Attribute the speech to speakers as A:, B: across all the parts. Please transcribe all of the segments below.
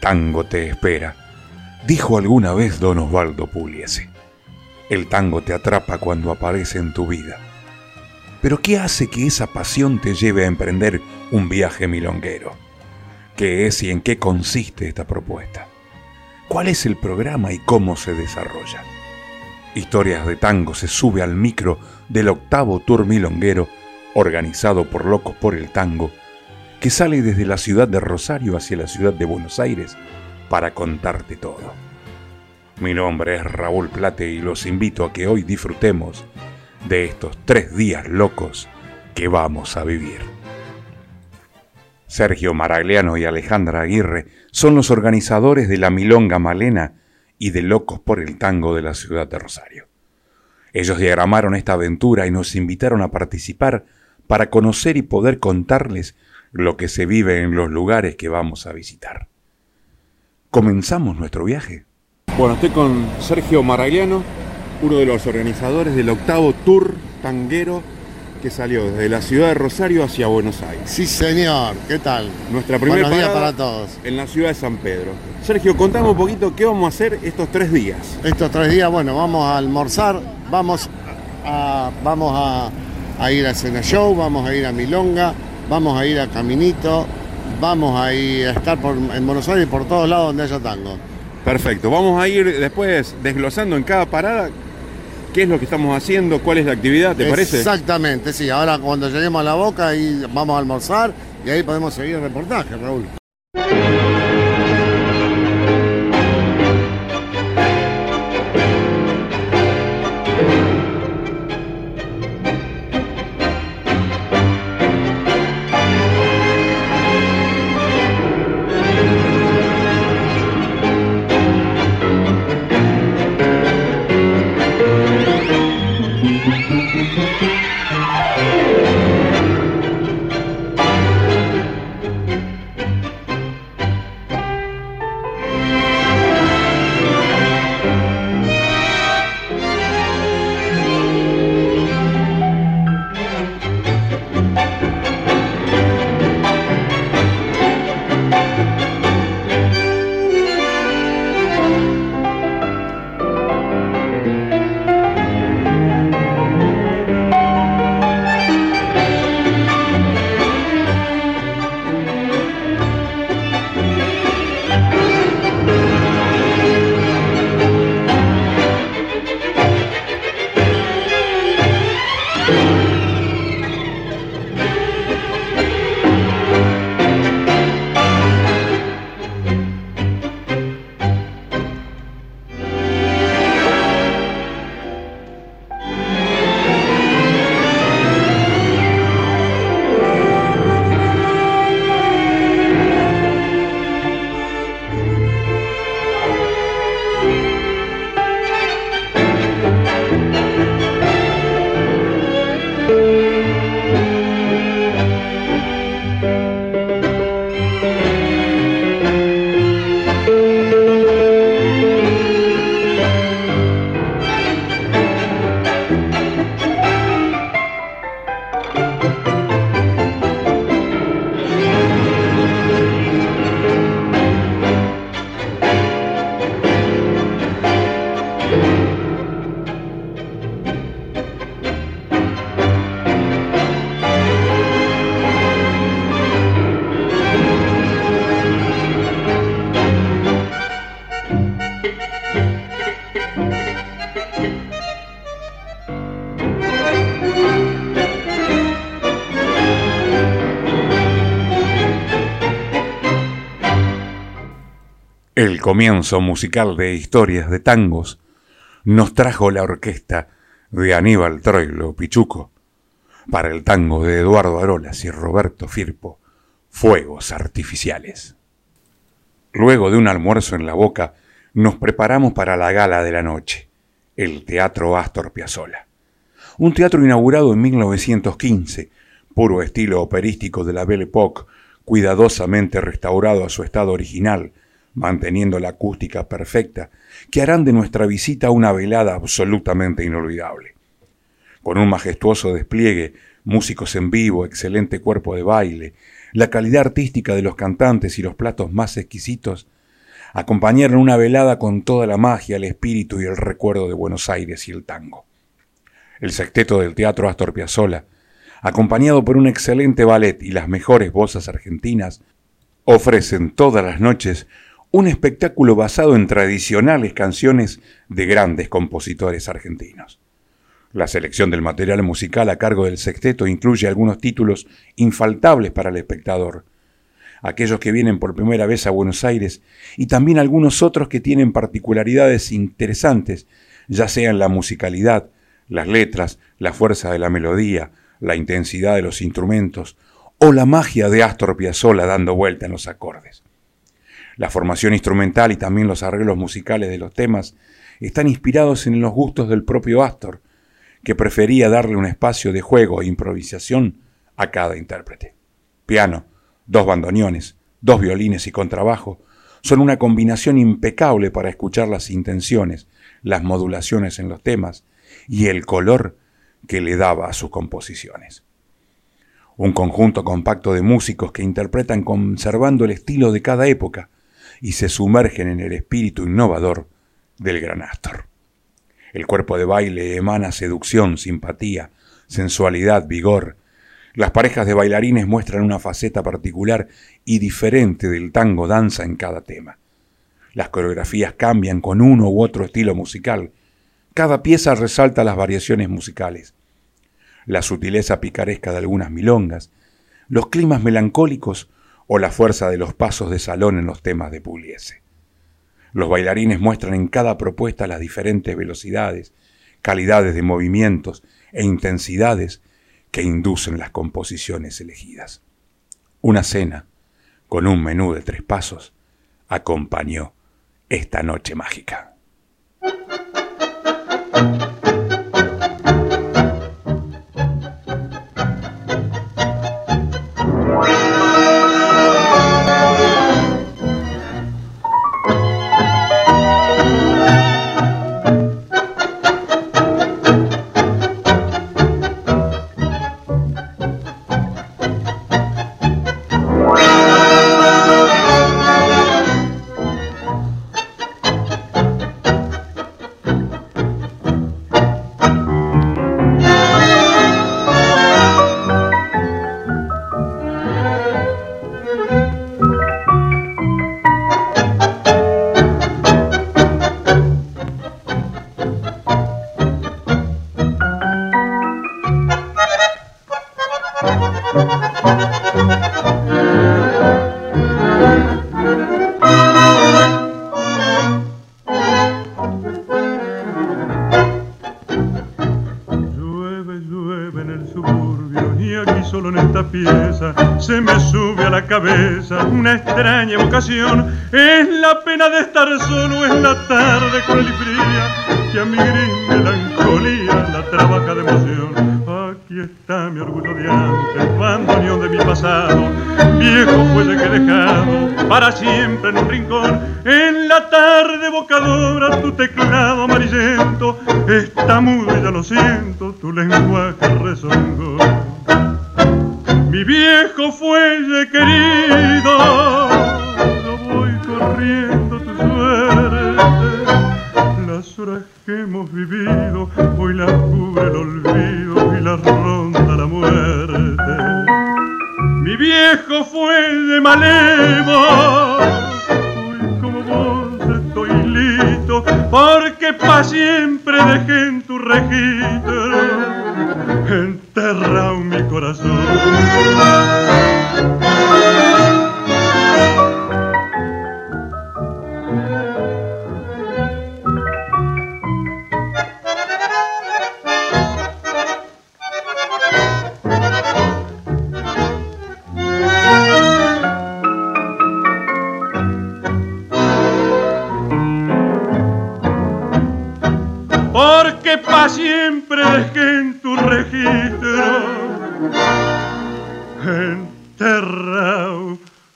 A: Tango te espera, dijo alguna vez don Osvaldo Pugliese. El tango te atrapa cuando aparece en tu vida. Pero ¿qué hace que esa pasión te lleve a emprender un viaje milonguero? ¿Qué es y en qué consiste esta propuesta? ¿Cuál es el programa y cómo se desarrolla? Historias de Tango se sube al micro del octavo tour milonguero organizado por Locos por el Tango, que sale desde la ciudad de Rosario hacia la ciudad de Buenos Aires para contarte todo. Mi nombre es Raúl Plate y los invito a que hoy disfrutemos de estos tres días locos que vamos a vivir. Sergio Maragliano y Alejandra Aguirre son los organizadores de la Milonga Malena y de Locos por el Tango de la ciudad de Rosario. Ellos diagramaron esta aventura y nos invitaron a participar para conocer y poder contarles lo que se vive en los lugares que vamos a visitar. ¿Comenzamos nuestro viaje?
B: Bueno, estoy con Sergio Maragliano, uno de los organizadores del octavo tour tanguero que salió desde la ciudad de Rosario hacia Buenos Aires.
C: Sí, señor. ¿Qué tal?
B: Nuestra primera
C: Buenos días para todos.
B: en la ciudad de San Pedro. Sergio, contame un poquito qué vamos a hacer estos tres días.
C: Estos tres días, bueno, vamos a almorzar, vamos a, vamos a, a ir a Cena Show, vamos a ir a Milonga, vamos a ir a Caminito, vamos a ir a estar por- en Buenos Aires por todos lados donde haya tango.
B: Perfecto, vamos a ir después desglosando en cada parada qué es lo que estamos haciendo, cuál es la actividad, ¿te parece?
C: Exactamente, sí. Ahora cuando lleguemos a la boca ahí vamos a almorzar y ahí podemos seguir el reportaje, Raúl.
A: Comienzo musical de historias de tangos nos trajo la orquesta de Aníbal Troilo Pichuco para el tango de Eduardo Arolas y Roberto Firpo, Fuegos Artificiales. Luego de un almuerzo en la boca, nos preparamos para la gala de la noche, el Teatro Astor Piazzolla. Un teatro inaugurado en 1915, puro estilo operístico de la Belle Époque, cuidadosamente restaurado a su estado original, manteniendo la acústica perfecta, que harán de nuestra visita una velada absolutamente inolvidable. Con un majestuoso despliegue, músicos en vivo, excelente cuerpo de baile, la calidad artística de los cantantes y los platos más exquisitos acompañaron una velada con toda la magia, el espíritu y el recuerdo de Buenos Aires y el tango. El sexteto del Teatro Astor Piazzolla, acompañado por un excelente ballet y las mejores voces argentinas, ofrecen todas las noches un espectáculo basado en tradicionales canciones de grandes compositores argentinos. La selección del material musical a cargo del sexteto incluye algunos títulos infaltables para el espectador, aquellos que vienen por primera vez a Buenos Aires y también algunos otros que tienen particularidades interesantes, ya sea en la musicalidad, las letras, la fuerza de la melodía, la intensidad de los instrumentos o la magia de Astor Piazzolla dando vuelta en los acordes. La formación instrumental y también los arreglos musicales de los temas están inspirados en los gustos del propio Astor, que prefería darle un espacio de juego e improvisación a cada intérprete. Piano, dos bandoneones, dos violines y contrabajo son una combinación impecable para escuchar las intenciones, las modulaciones en los temas y el color que le daba a sus composiciones. Un conjunto compacto de músicos que interpretan conservando el estilo de cada época y se sumergen en el espíritu innovador del gran Astor. El cuerpo de baile emana seducción, simpatía, sensualidad, vigor. Las parejas de bailarines muestran una faceta particular y diferente del tango danza en cada tema. Las coreografías cambian con uno u otro estilo musical. Cada pieza resalta las variaciones musicales. La sutileza picaresca de algunas milongas, los climas melancólicos o la fuerza de los pasos de salón en los temas de Pugliese. Los bailarines muestran en cada propuesta las diferentes velocidades, calidades de movimientos e intensidades que inducen las composiciones elegidas. Una cena, con un menú de tres pasos, acompañó esta noche mágica.
D: Una extraña vocación. Es la pena de estar solo en la tarde cruel y fría, que a mi gris melancolía la trabaja de emoción. Aquí está mi orgullo de antes, bandoneón de mi pasado, viejo fuelle que he dejado para siempre en un rincón. En la tarde evocadora tu teclado amarillento está mudo y ya lo siento, tu lenguaje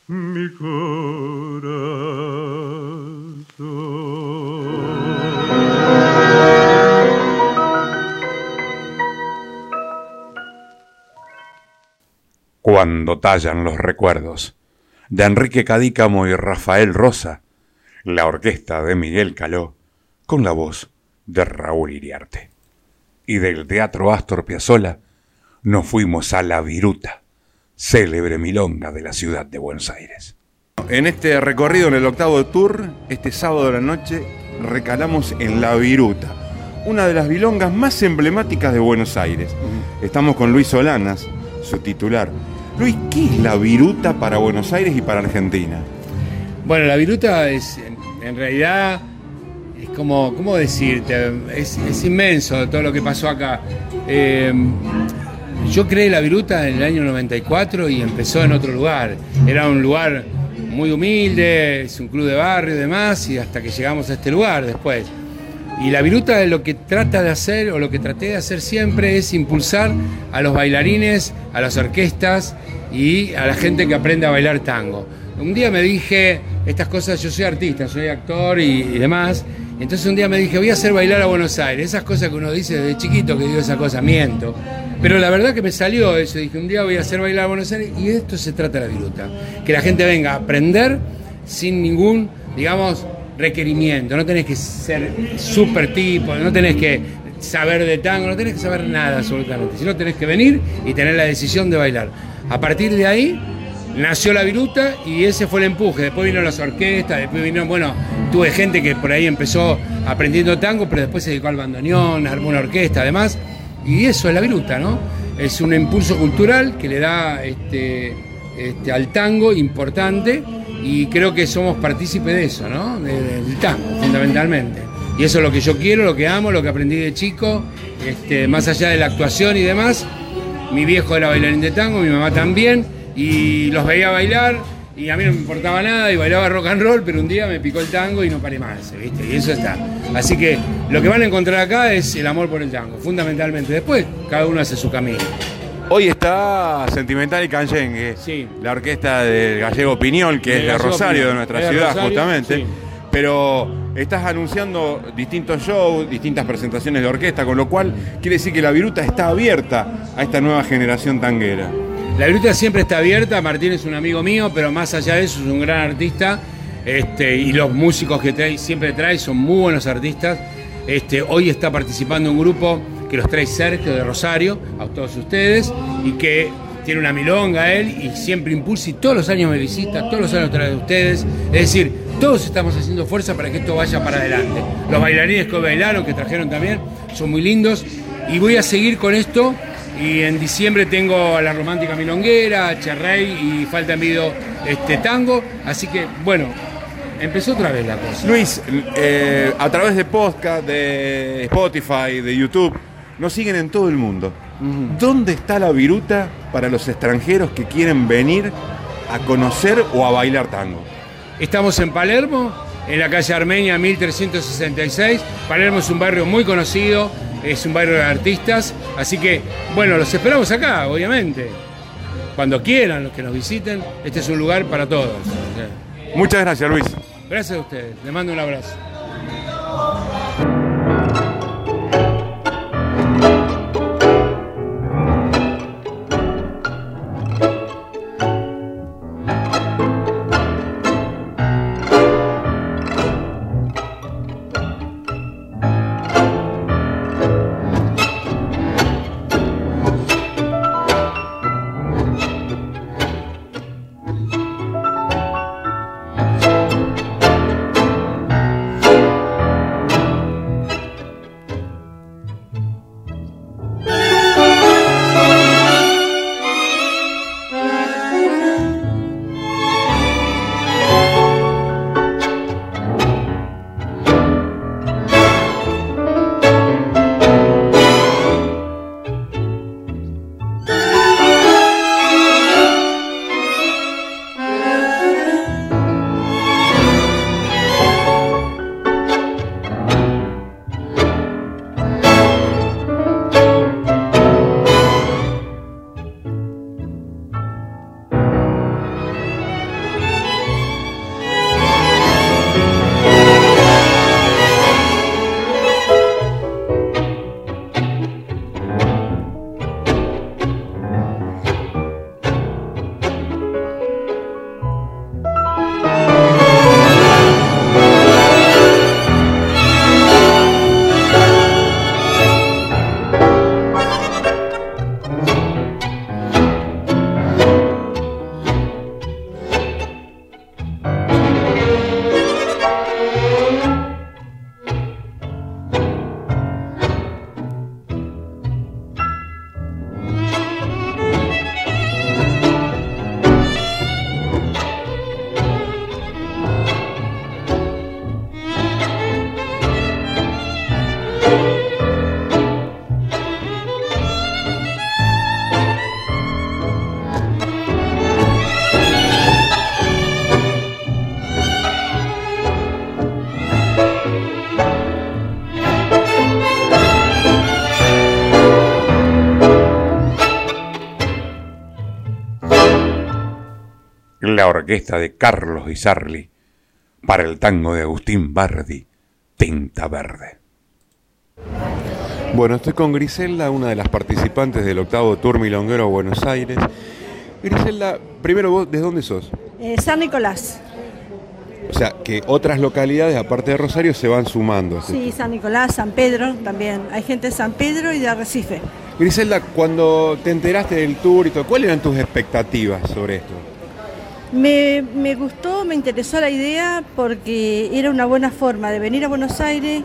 D: mi
E: cuando tallan los recuerdos de Enrique Cadícamo y Rafael Rosa, la orquesta de Miguel Caló, con la voz de Raúl Iriarte. Y del Teatro Astor Piazzolla nos fuimos a La Viruta, célebre milonga de la ciudad de Buenos Aires.
A: En este recorrido en el octavo tour, este sábado de la noche, recalamos en La Viruta, una de las milongas más emblemáticas de Buenos Aires. Estamos con Luis Solanas, su titular. Luis, ¿qué es La Viruta para Buenos Aires y para Argentina?
F: Bueno, la viruta es, en realidad, es como, ¿cómo decirte? Es, es inmenso todo lo que pasó acá. Eh, yo creé la viruta en el año 94 y empezó en otro lugar. Era un lugar muy humilde, es un club de barrio y demás, y hasta que llegamos a este lugar después. Y la viruta lo que trata de hacer, o lo que traté de hacer siempre, es impulsar a los bailarines, a las orquestas y a la gente que aprende a bailar tango. Un día me dije, estas cosas, yo soy artista, soy actor y, demás, entonces un día me dije, voy a hacer bailar a Buenos Aires. Esas cosas que uno dice desde chiquito que digo esa cosa, miento. Pero la verdad que me salió eso, dije, un día voy a hacer bailar a Buenos Aires y de esto se trata la viruta. Que la gente venga a aprender sin ningún, digamos, requerimiento. No tenés que ser súper tipo, no tenés que saber de tango, no tenés que saber nada absolutamente. Sino tenés que venir y tener la decisión de bailar. A partir de ahí nació la viruta y ese fue el empuje. Después vino las orquestas, después vino, bueno, tuve gente que por ahí empezó aprendiendo tango, pero después se dedicó al bandoneón, armó una orquesta además. Y eso es la viruta, ¿no? Es un impulso cultural que le da este, este, al tango importante y creo que somos partícipes de eso, ¿no? De- de- del tango, fundamentalmente. Y eso es lo que yo quiero, lo que amo, lo que aprendí de chico, este, más allá de la actuación y demás. Mi viejo era bailarín de tango, mi mamá también, y los veía bailar, y a mí no me importaba nada, y bailaba rock and roll, pero un día me picó el tango y no paré más, ¿viste? Y eso está. Así que lo que van a encontrar acá es el amor por el tango, fundamentalmente. Después, cada uno hace su camino.
A: Hoy está Sentimental y Canyengue,
F: Sí.
A: la orquesta del Gallego Piñol, que es de Rosario,
F: Piñol.
A: de nuestra
F: de
A: ciudad,
F: Rosario,
A: justamente.
F: sí.
A: Pero estás anunciando distintos shows, distintas presentaciones de orquesta, con lo cual quiere decir que la viruta está abierta a esta nueva generación tanguera.
F: La viruta siempre está abierta, Martín es un amigo mío, pero más allá de eso es un gran artista. Este, y los músicos que trae, siempre trae son muy buenos artistas. Este, hoy está participando un grupo que los trae Sergio de Rosario, a todos ustedes, y que tiene una milonga él y siempre impulsa y todos los años me visita, todos los años trae de ustedes. Es decir, todos estamos haciendo fuerza para que esto vaya para adelante. Los bailarines que bailaron, que trajeron también, son muy lindos. Y voy a seguir con esto y en diciembre tengo a la romántica milonguera, a Cherrey y falta en este tango. Así que, bueno, empezó otra vez la cosa.
A: Luis, eh, a través de podcast, de Spotify, de YouTube, nos siguen en todo el mundo. ¿Dónde está la viruta para los extranjeros que quieren venir a conocer o a bailar tango?
F: Estamos en Palermo, en la calle Armenia 1366. Palermo es un barrio muy conocido, es un barrio de artistas. Así que, bueno, los esperamos acá, obviamente. Cuando quieran, los que nos visiten, este es un lugar para todos.
A: Muchas gracias, Luis.
F: Gracias a ustedes, les mando un abrazo.
G: Orquesta de Carlos Di Sarli, para el tango de Agustín Bardi, Tinta Verde.
A: Bueno, estoy con Griselda, una de las participantes del octavo Tour Milonguero a Buenos Aires. Griselda, primero vos, ¿de dónde sos?
H: Eh, San Nicolás.
A: O sea, que otras localidades, aparte de Rosario, se van sumando.
H: Sí, San Nicolás, San Pedro también. Hay gente de San Pedro y de Arrecife.
A: Griselda, cuando te enteraste del tour y todo, ¿cuáles eran tus expectativas sobre esto?
H: Me, gustó, me interesó la idea porque era una buena forma de venir a Buenos Aires,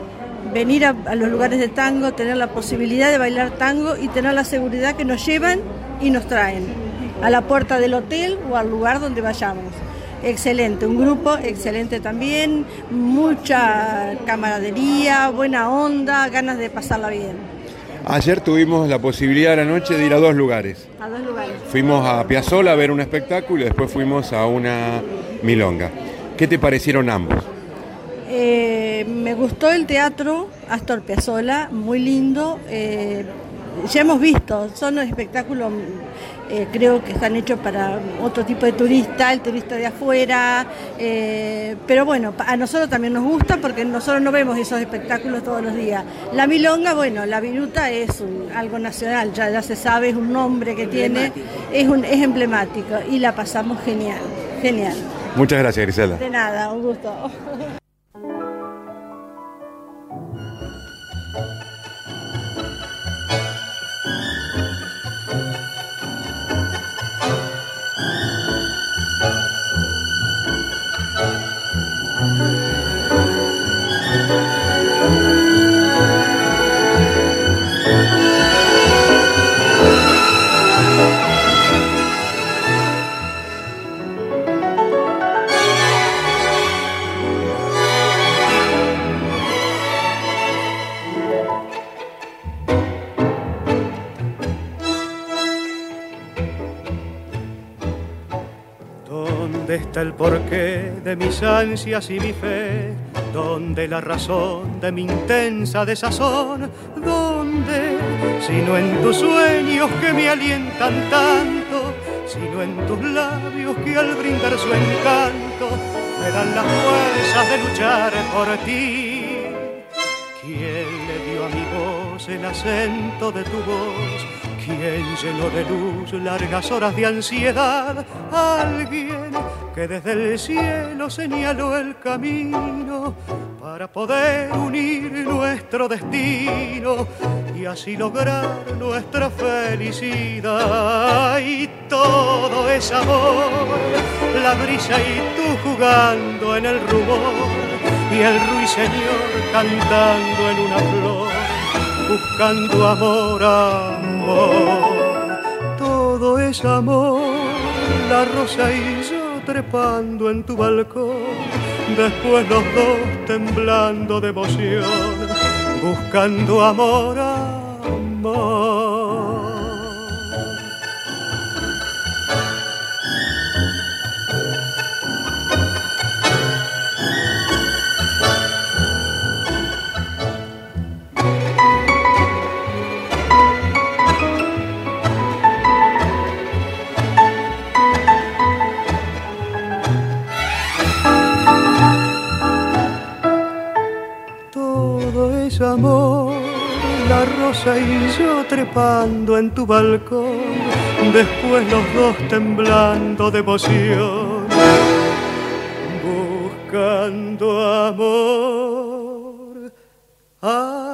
H: venir a, a los lugares de tango, tener la posibilidad de bailar tango y tener la seguridad que nos llevan y nos traen a la puerta del hotel o al lugar donde vayamos. Excelente, un grupo excelente también, mucha camaradería, buena onda, ganas de pasarla bien.
A: Ayer tuvimos la posibilidad de la noche de ir a dos lugares.
H: A dos lugares.
A: Fuimos a Piazzola a ver un espectáculo y después fuimos a una milonga. ¿Qué te parecieron ambos?
H: Eh, me gustó el teatro Astor Piazzolla, muy lindo. eh, ya hemos visto, son espectáculos, eh, creo que están hechos para otro tipo de turista, el turista de afuera. eh, pero bueno, a nosotros también nos gusta porque nosotros no vemos esos espectáculos todos los días. La milonga, bueno, la viruta es un- algo nacional, ya, ya se sabe, es un nombre que tiene, es, un, es emblemático y la pasamos genial, genial.
A: Muchas gracias, Griselda.
H: De nada, un gusto.
I: El porqué de mis ansias y mi fe? ¿Dónde la razón de mi intensa desazón? ¿Dónde? Sino en tus sueños que me alientan tanto, sino en tus labios que al brindar su encanto me dan las fuerzas de luchar por ti. ¿Quién le dio a mi voz el acento de tu voz? ¿Quién llenó de luz largas horas de ansiedad? Alguien que desde el cielo señaló el camino para poder unir nuestro destino y así lograr nuestra felicidad. Y todo es amor, la brisa y tú jugando en el rumor y el ruiseñor cantando en una flor, buscando amor, amor. Todo es amor, la rosa y trepando en tu balcón, después los dos temblando de emoción, buscando amor, amor. Es amor, la rosa y yo trepando en tu balcón, después los dos temblando de emoción, buscando amor, amor.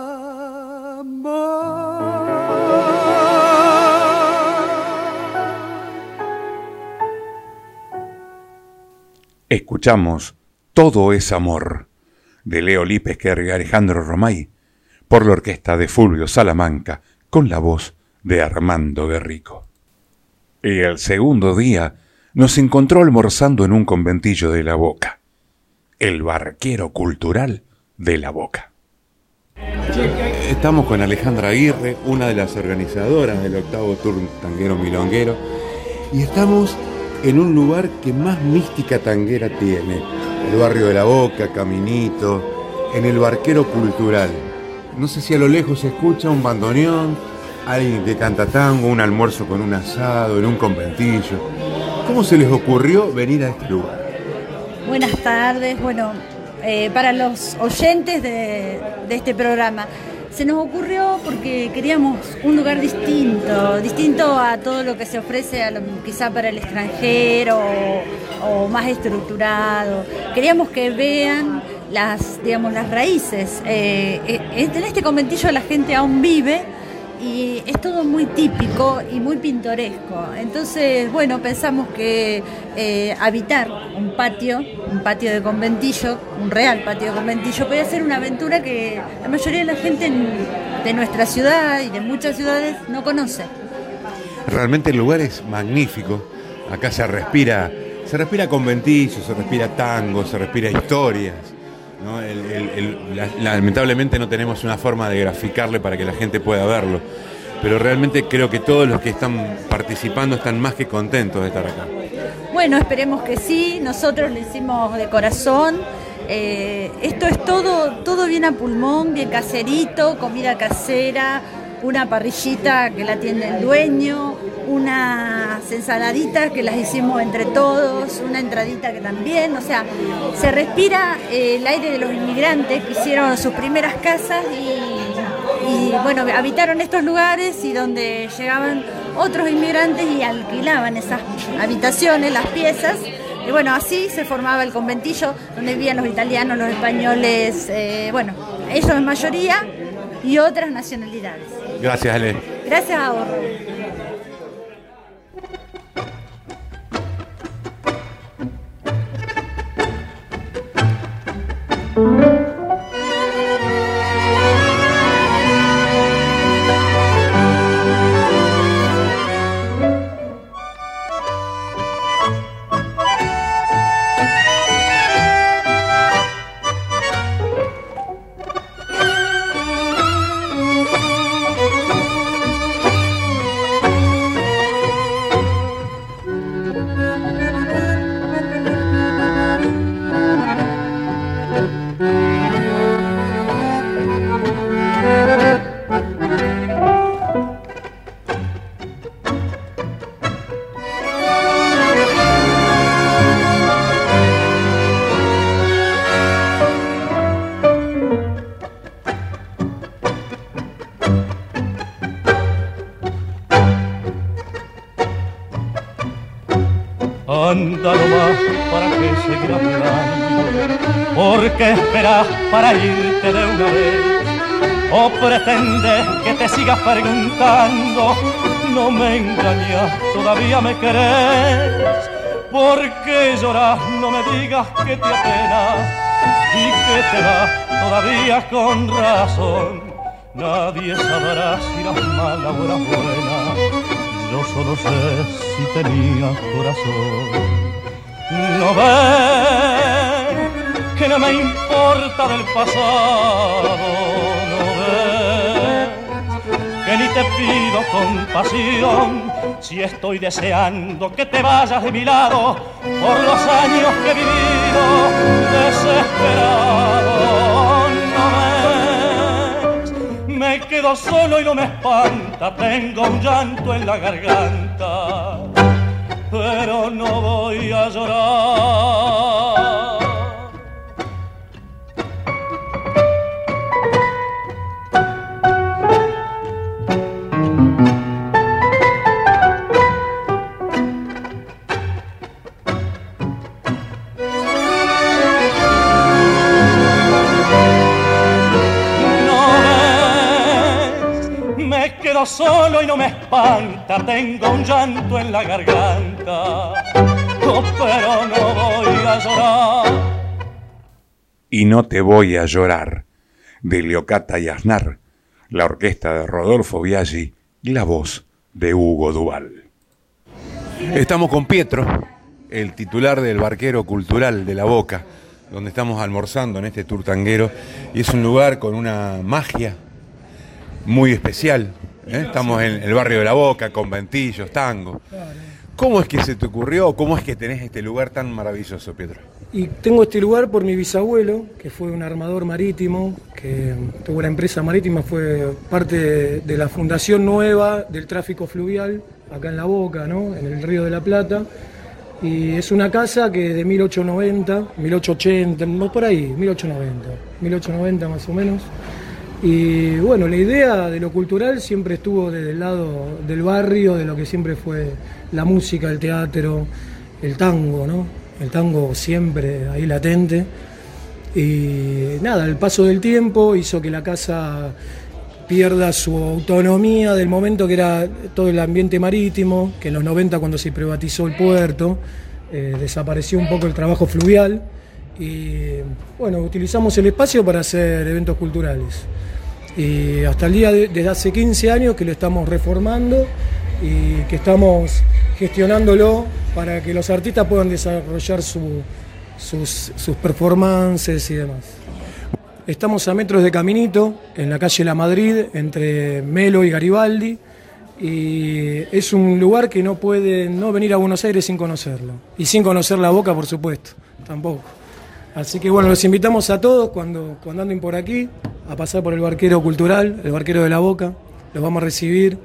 G: Escuchamos Todo es Amor de Leo Lipesquer y Alejandro Romay por la orquesta de Fulvio Salamanca con la voz de Armando Guerrico. Y el segundo día nos encontró almorzando en un conventillo de la Boca, el barquero cultural de la Boca.
A: Estamos con Alejandra Aguirre, una de las organizadoras del octavo Tour Tanguero Milonguero, y estamos en un lugar que más mística tanguera tiene, el barrio de la Boca, Caminito, en el barquero cultural. No sé si a lo lejos se escucha un bandoneón, alguien que canta tango, un almuerzo con un asado, en un conventillo. ¿Cómo se les ocurrió venir a este lugar?
J: Buenas tardes, bueno, eh, para los oyentes de, de este programa. Se nos ocurrió porque queríamos un lugar distinto, distinto a todo lo que se ofrece a lo- quizá para el extranjero o, más estructurado. Queríamos que vean las, digamos, las raíces. Eh, eh, en este conventillo la gente aún vive y es todo muy típico y muy pintoresco. Entonces, bueno, pensamos que eh, habitar un patio, un patio de conventillo, un real patio de conventillo, podía ser una aventura que la mayoría de la gente en- de nuestra ciudad y de muchas ciudades no conoce.
A: Realmente el lugar es magnífico. Acá se respira, se respira conventillo, se respira tango, se respira historias. ¿No? Lamentablemente no tenemos una forma de graficarle para que la gente pueda verlo. Pero realmente creo que todos los que están participando están más que contentos de estar acá.
J: Bueno, esperemos que sí. Nosotros lo hicimos de corazón. Eh, esto es todo, todo bien a pulmón, bien caserito, comida casera, una parrillita que la atiende el dueño, unas ensaladitas que las hicimos entre todos, una entradita que también, o sea, se respira eh, el aire de los inmigrantes que hicieron sus primeras casas y, y, bueno, habitaron estos lugares y donde llegaban otros inmigrantes y alquilaban esas habitaciones, las piezas. Y bueno, así se formaba el conventillo donde vivían los italianos, los españoles, eh, bueno, ellos en mayoría y otras nacionalidades.
A: Gracias, Ale.
J: Gracias a vos.
K: Para irte de una vez? ¿O pretendes que te sigas preguntando? No me engañas, todavía me querés. ¿Por qué lloras? No me digas que te apenas y que te vas todavía con razón. Nadie sabrá si eras mala o eras buena. Yo solo sé si tenías corazón. No ves no me importa del pasado. No ves que ni te pido compasión. Si estoy deseando que te vayas de mi lado por los años que he vivido desesperado. No ves me quedo solo y no me espanta, tengo un llanto en la garganta, pero no voy a llorar. Quedo solo y no me espanta, tengo un llanto en la garganta, pero no voy a llorar.
L: Y no te voy a llorar, de Leocata y Aznar, la orquesta de Rodolfo Biaggi y la voz de Hugo Duval.
A: Estamos con Pietro, el titular del barquero cultural de La Boca, donde estamos almorzando en este tour tanguero. Y es un lugar con una magia muy especial. ¿Eh? Estamos en el barrio de La Boca, conventillos, tango. ¿Cómo es que se te ocurrió? ¿Cómo es que tenés este lugar tan maravilloso, Pietro?
M: Y tengo este lugar por mi bisabuelo, que fue un armador marítimo, que tuvo la empresa marítima, fue parte de, la fundación nueva del tráfico fluvial, acá en La Boca, ¿no? en el Río de la Plata. Y es una casa que de 1890, 1880, no, por ahí, 1890, 1890 más o menos. Y bueno, la idea de lo cultural siempre estuvo desde el lado del barrio, de lo que siempre fue la música, el teatro, el tango, ¿no? El tango siempre ahí latente. Y nada, el paso del tiempo hizo que la casa pierda su autonomía del momento que era todo el ambiente marítimo, que en los 90 cuando se privatizó el puerto, eh, desapareció un poco el trabajo fluvial y bueno, utilizamos el espacio para hacer eventos culturales. Y hasta el día de, desde hace 15 años que lo estamos reformando y que estamos gestionándolo para que los artistas puedan desarrollar su- sus, sus performances y demás. Estamos a metros de Caminito, en la calle La Madrid, entre Melo y Garibaldi, y es un lugar que no puede no venir a Buenos Aires sin conocerlo. Y sin conocer la boca, por supuesto, tampoco. Así que bueno, los invitamos a todos cuando, cuando anden por aquí a pasar por el barquero cultural, el barquero de la boca. Los vamos a recibir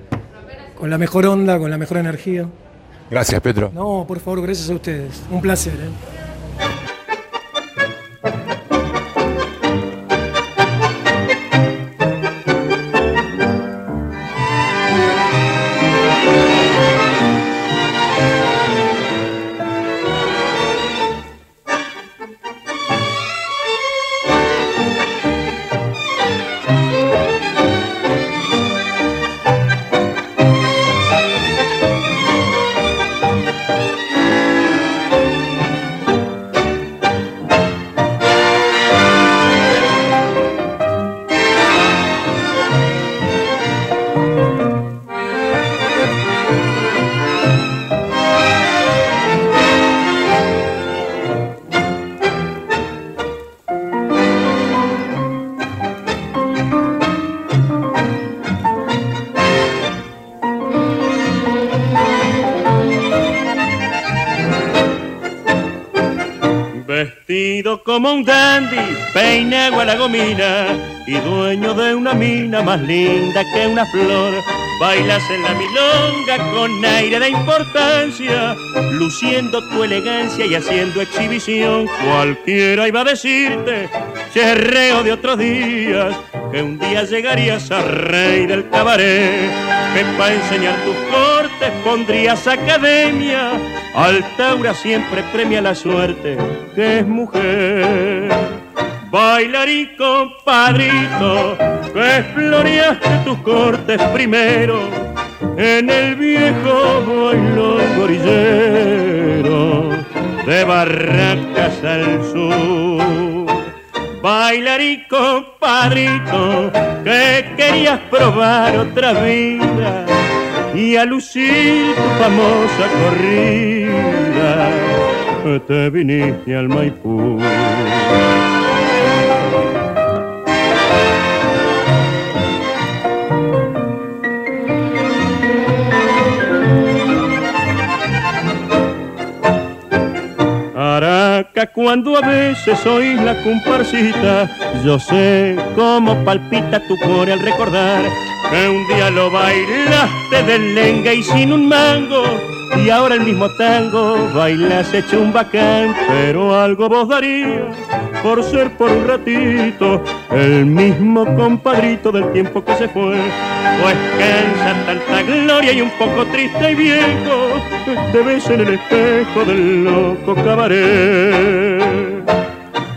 M: con la mejor onda, con la mejor energía.
B: Gracias, Petro.
M: No, por favor, gracias a ustedes. Un placer. ¿eh?
N: Como un dandy, peinado a la gomina y dueño de una mina más linda que una flor. Bailas en la milonga con aire de importancia, luciendo tu elegancia y haciendo exhibición. Cualquiera iba a decirte, cherreo de otros días, que un día llegarías a rey del cabaret, que para enseñar tus cortes pondrías academia. Altaura siempre premia la suerte, que es mujer. Bailarín compadrito, que floreaste tus cortes primero en el viejo bailón gorillero de Barracas al sur. Bailarín compadrito, que querías probar otra vida y a lucir tu famosa corrida, te viniste al Maipú. Cuando a veces oís la comparsita, yo sé cómo palpita tu core al recordar que un día lo bailaste de lenga y sin un mango, y ahora el mismo tango bailas hecho un bacán, pero algo vos darías por ser por un ratito el mismo compadrito del tiempo que se fue. Pues cansa tanta gloria y un poco triste y viejo, te ves en el espejo del loco cabaret.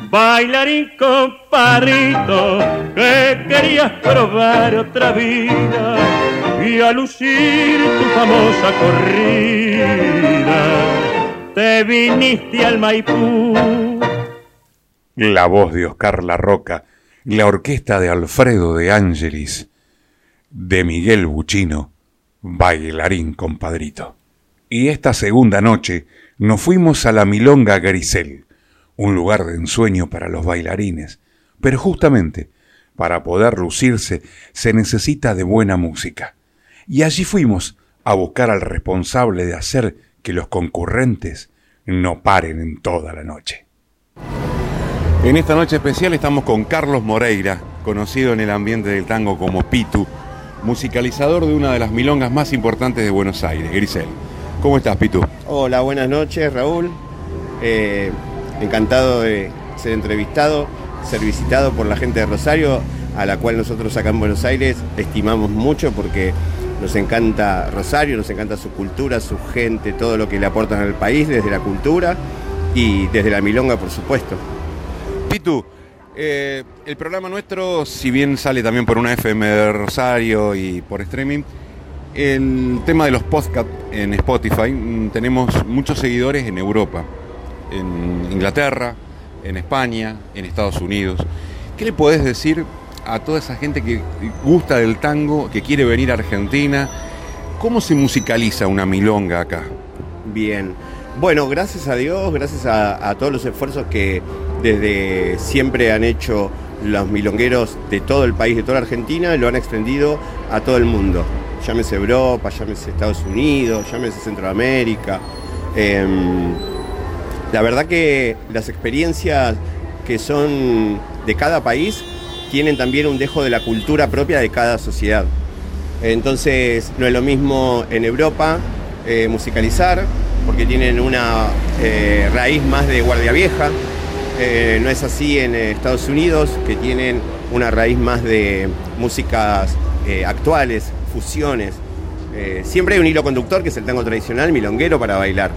N: Bailarín compadrito, que querías probar otra vida y a tu famosa corrida, te viniste al Maipú.
A: La voz de Oscar La Roca, la orquesta de Alfredo de Ángelis, de Miguel Buchino, bailarín compadrito. Y esta segunda noche nos fuimos a la Milonga Grisel, un lugar de ensueño para los bailarines, pero justamente para poder lucirse se necesita de buena música. Y allí fuimos a buscar al responsable de hacer que los concurrentes no paren en toda la noche.
B: En esta noche especial estamos con Carlos Moreira, conocido en el ambiente del tango como Pitu, musicalizador de una de las milongas más importantes de Buenos Aires, Grisel.
A: ¿Cómo estás, Pitu?
O: Hola, buenas noches, Raúl. Eh, encantado de ser entrevistado, ser visitado por la gente de Rosario, a la cual nosotros acá en Buenos Aires estimamos mucho porque nos encanta Rosario, nos encanta su cultura, su gente, todo lo que le aportan al país desde la cultura y desde la milonga, por supuesto.
A: Pitu, eh, el programa nuestro, si bien sale también por una FM de Rosario y por streaming, el tema de los podcasts en Spotify, mm, tenemos muchos seguidores en Europa, en Inglaterra, en España, en Estados Unidos. ¿Qué le podés decir a toda esa gente que gusta del tango, que quiere venir a Argentina? ¿Cómo se musicaliza una milonga acá?
O: Bien. Bueno, gracias a Dios, gracias a, a todos los esfuerzos que desde siempre han hecho los milongueros de todo el país, de toda la Argentina, lo han extendido a todo el mundo. Llámese Europa, llámese Estados Unidos, llámese Centroamérica. Em, la verdad que las experiencias que son de cada país tienen también un dejo de la cultura propia de cada sociedad. Entonces no es lo mismo en Europa eh, musicalizar, porque tienen una eh, raíz más de guardia vieja. Eh, no es así en Estados Unidos, que tienen una raíz más de músicas eh, actuales, fusiones. Eh, siempre hay un hilo conductor que es el tango tradicional, milonguero, para bailar.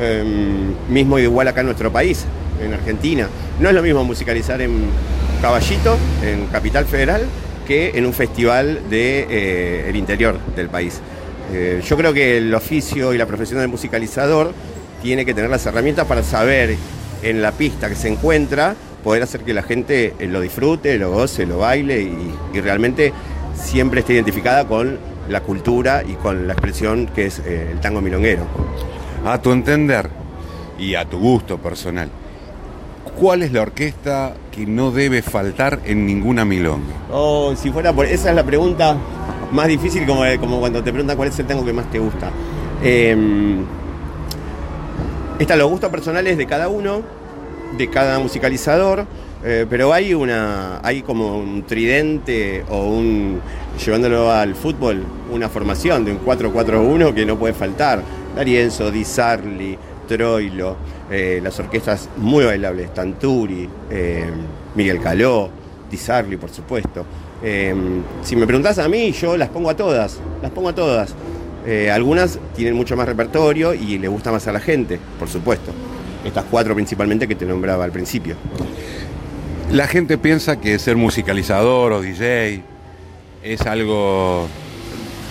O: Em, mismo igual acá en nuestro país, en Argentina. No es lo mismo musicalizar en Caballito, en Capital Federal, que en un festival del de, interior del país. Eh, yo creo que el oficio y la profesión del musicalizador tiene que tener las herramientas para saber en la pista que se encuentra, poder hacer que la gente eh, lo disfrute, lo goce, lo baile y, y realmente siempre esté identificada con la cultura y con la expresión que es eh, el tango milonguero.
A: A tu entender y a tu gusto personal, ¿cuál es la orquesta que no debe faltar en ninguna milonga?
O: Oh, si fuera por. Esa es la pregunta más difícil, como, como cuando te preguntan cuál es el tango que más te gusta. Eh, están los gustos personales de cada uno, de cada musicalizador. Eh, pero hay una hay como un tridente o un llevándolo al fútbol una formación de un 4-4-1 que no puede faltar D'Arienzo, Di Sarli, Troilo eh, las orquestas muy bailables Tanturi, eh, Miguel Caló Di Sarli por supuesto si me preguntás a mí yo las pongo a todas las pongo a todas algunas tienen mucho más repertorio y le gusta más a la gente por supuesto estas cuatro principalmente que te nombraba al principio
A: la gente piensa que ser musicalizador o DJ es algo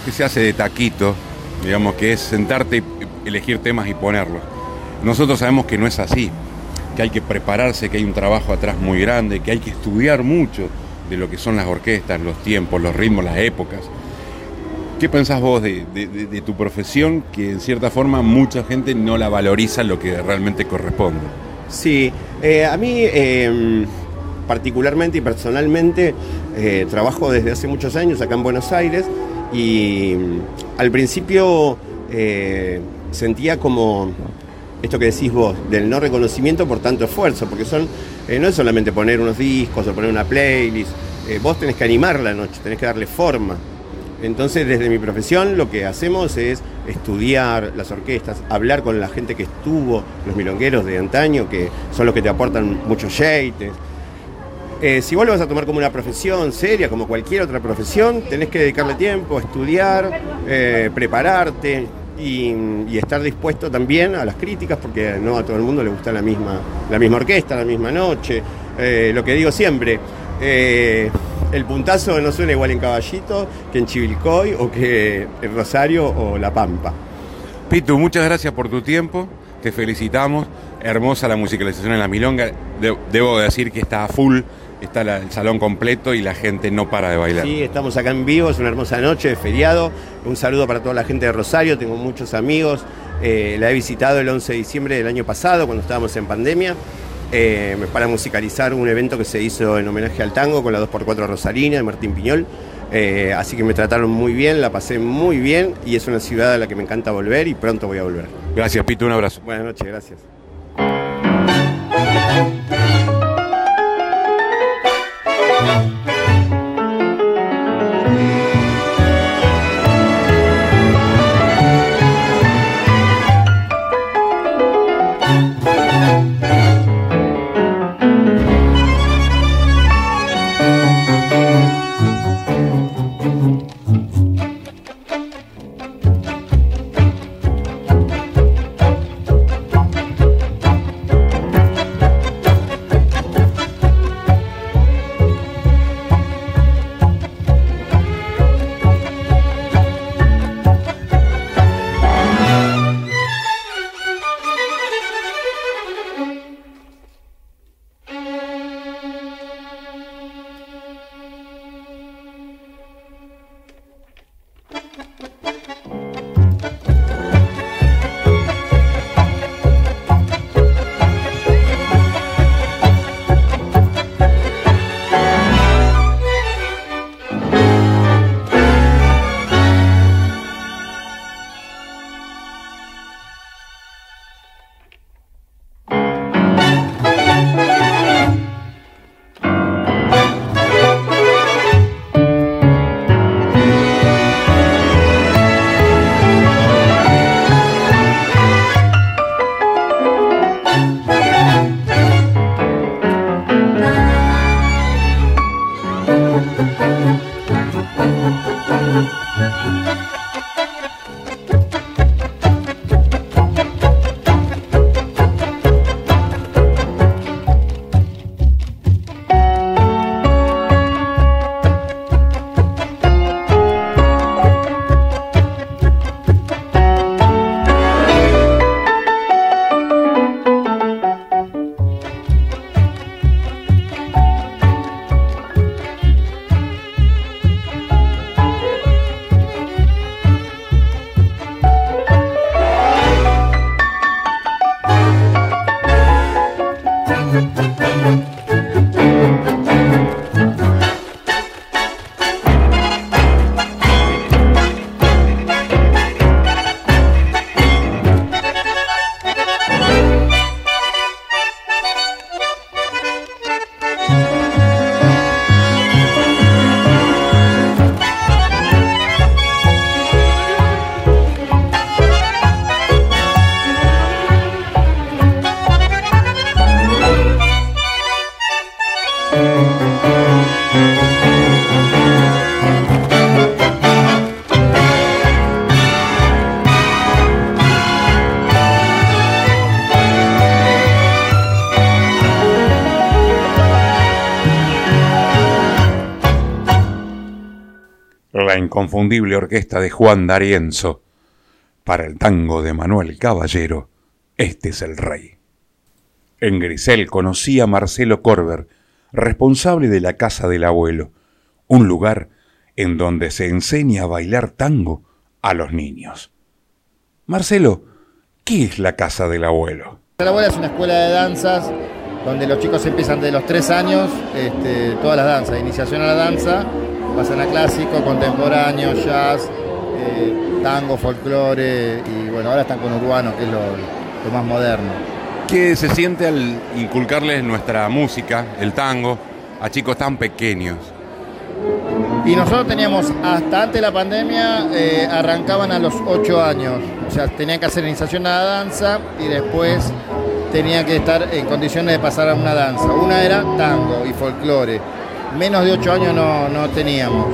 A: que se hace de taquito, digamos que es sentarte y elegir temas y ponerlos. Nosotros sabemos que no es así, que hay que prepararse, que hay un trabajo atrás muy grande, que hay que estudiar mucho de lo que son las orquestas, los tiempos, los ritmos, las épocas. ¿Qué pensás vos de, tu profesión que en cierta forma mucha gente no la valoriza lo que realmente corresponde?
O: Sí, eh, a mí... Eh particularmente y personalmente eh, trabajo desde hace muchos años acá en Buenos Aires y mm, al principio eh, sentía como esto que decís vos, del no reconocimiento por tanto esfuerzo, porque son no es solamente poner unos discos o poner una playlist, vos tenés que animar la noche, tenés que darle forma. Entonces, desde mi profesión, lo que hacemos es estudiar las orquestas, hablar con la gente que estuvo, los milongueros de antaño, que son los que te aportan muchos yates, eh, si vos lo vas a tomar como una profesión seria, como cualquier otra profesión, tenés que dedicarle tiempo, estudiar, eh, prepararte y, estar dispuesto también a las críticas, porque no a todo el mundo le gusta la misma, la misma orquesta, la misma noche. Eh, lo que digo siempre, el puntazo no suena igual en Caballito que en Chivilcoy o que en Rosario o La Pampa.
A: Pitu, muchas gracias por tu tiempo, te felicitamos. Hermosa la musicalización en la Milonga. De, debo decir que está a full está la, el salón completo y la gente no para de bailar.
O: Sí, estamos acá en vivo, es una hermosa noche de feriado. Un saludo para toda la gente de Rosario, tengo muchos amigos. Eh, la he visitado el 11 de diciembre del año pasado, cuando estábamos en pandemia, eh, para musicalizar un evento que se hizo en homenaje al tango con la 2x4 Rosarina de Martín Piñol. Eh, así que me trataron muy bien, la pasé muy bien y es una ciudad a la que me encanta volver y pronto voy a volver.
A: Gracias, Pito, un abrazo.
O: Buenas noches, gracias.
A: Inconfundible orquesta de Juan D'Arienzo. Para el tango de Manuel Caballero, este es el rey. En Grisel conocí a Marcelo Corber, responsable de la Casa del Abuelo, un lugar en donde se enseña a bailar tango a los niños. Marcelo, ¿qué es la Casa del Abuelo?
P: La abuela es una escuela de danzas donde los chicos empiezan de los tres años, este, todas las danzas, iniciación a la danza, pasan a clásico, contemporáneo, jazz, eh, tango, folclore y bueno, ahora están con urbano, que es lo, lo más moderno.
B: ¿Qué se siente al inculcarles nuestra música, el tango, a chicos tan pequeños?
P: Y nosotros teníamos, hasta antes de la pandemia, eh, arrancaban a los 8 años. O sea, tenían que hacer iniciación a la danza y después tenían que estar en condiciones de pasar a una danza. Una era tango y folclore. Menos de 8 años no, no teníamos.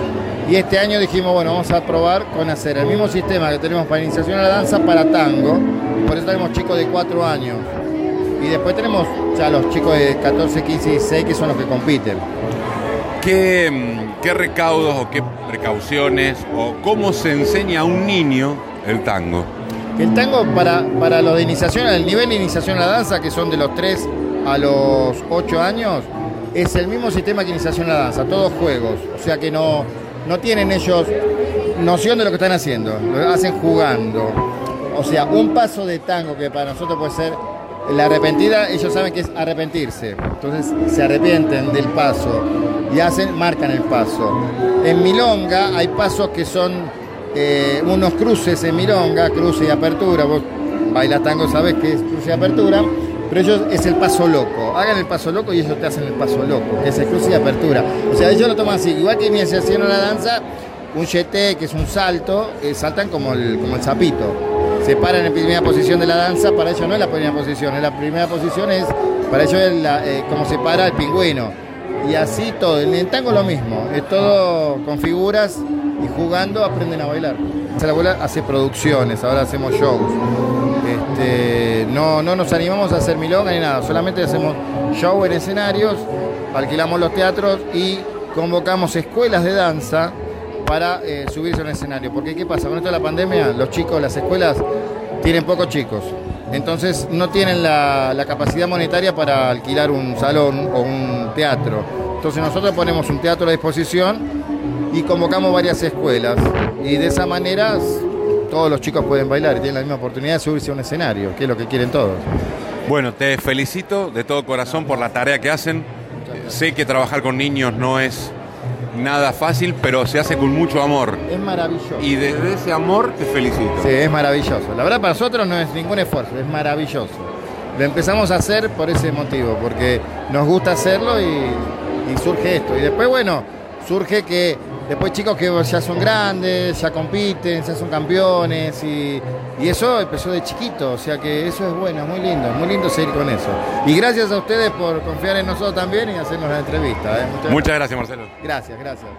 P: Y este año dijimos, bueno, vamos a probar con hacer el mismo sistema que tenemos para iniciación a la danza para tango. Por eso tenemos chicos de 4 años. Y después tenemos ya los chicos de 14, 15 y 16 que son los que compiten.
B: ¿Qué, mm, qué recaudos o qué precauciones o cómo se enseña a un niño el tango?
P: El tango para, para los de iniciación, el nivel de iniciación a la danza, que son de los 3 a los 8 años, es el mismo sistema que iniciación la danza, todos juegos. O sea que no, no tienen ellos noción de lo que están haciendo, lo hacen jugando. O sea, un paso de tango que para nosotros puede ser la arrepentida, ellos saben que es arrepentirse. Entonces se arrepienten del paso y hacen, marcan el paso. En Milonga hay pasos que son eh, unos cruces en Milonga, cruce y apertura. Vos bailas tango, sabés que es cruce y apertura. Pero ellos es el paso loco. Hagan el paso loco y ellos te hacen el paso loco, que es el cruce y apertura. O sea, ellos lo toman así. Igual que iniciación a la danza, un yeté, que es un salto, eh, saltan como el, como el sapito se paran en primera posición de la danza, para ellos no es la primera posición, es la primera posición es, para ellos eh, como se para el pingüino. Y así todo, en el tango lo mismo, es todo con figuras y jugando aprenden a bailar. La abuela hace producciones, ahora hacemos shows. Este, no, no nos animamos a hacer milonga ni nada, solamente hacemos show en escenarios, alquilamos los teatros y convocamos escuelas de danza para eh, subirse a un escenario. Porque ¿qué pasa? Con esto de la pandemia, los chicos, las escuelas tienen pocos chicos. Entonces no tienen la, la capacidad monetaria para alquilar un salón o un teatro. Entonces nosotros ponemos un teatro a disposición y convocamos varias escuelas. Y de esa manera todos los chicos pueden bailar y tienen la misma oportunidad de subirse a un escenario, que es lo que quieren todos.
B: Bueno, te felicito de todo corazón por la tarea que hacen. Sé que trabajar con niños no es nada fácil, pero se hace con mucho amor.
P: Es maravilloso.
B: Y desde ese amor te felicito.
P: Sí, es maravilloso. La verdad para nosotros no es ningún esfuerzo, es maravilloso. Lo empezamos a hacer por ese motivo, porque nos gusta hacerlo y, y surge esto. Y después, bueno, surge que después chicos que ya son grandes, ya compiten, ya son campeones y, y eso empezó de chiquito, o sea que eso es bueno, es muy lindo, es muy lindo seguir con eso. Y gracias a ustedes por confiar en nosotros también y hacernos la entrevista. ¿eh?
B: Muchas gracias, Marcelo.
P: Gracias, gracias.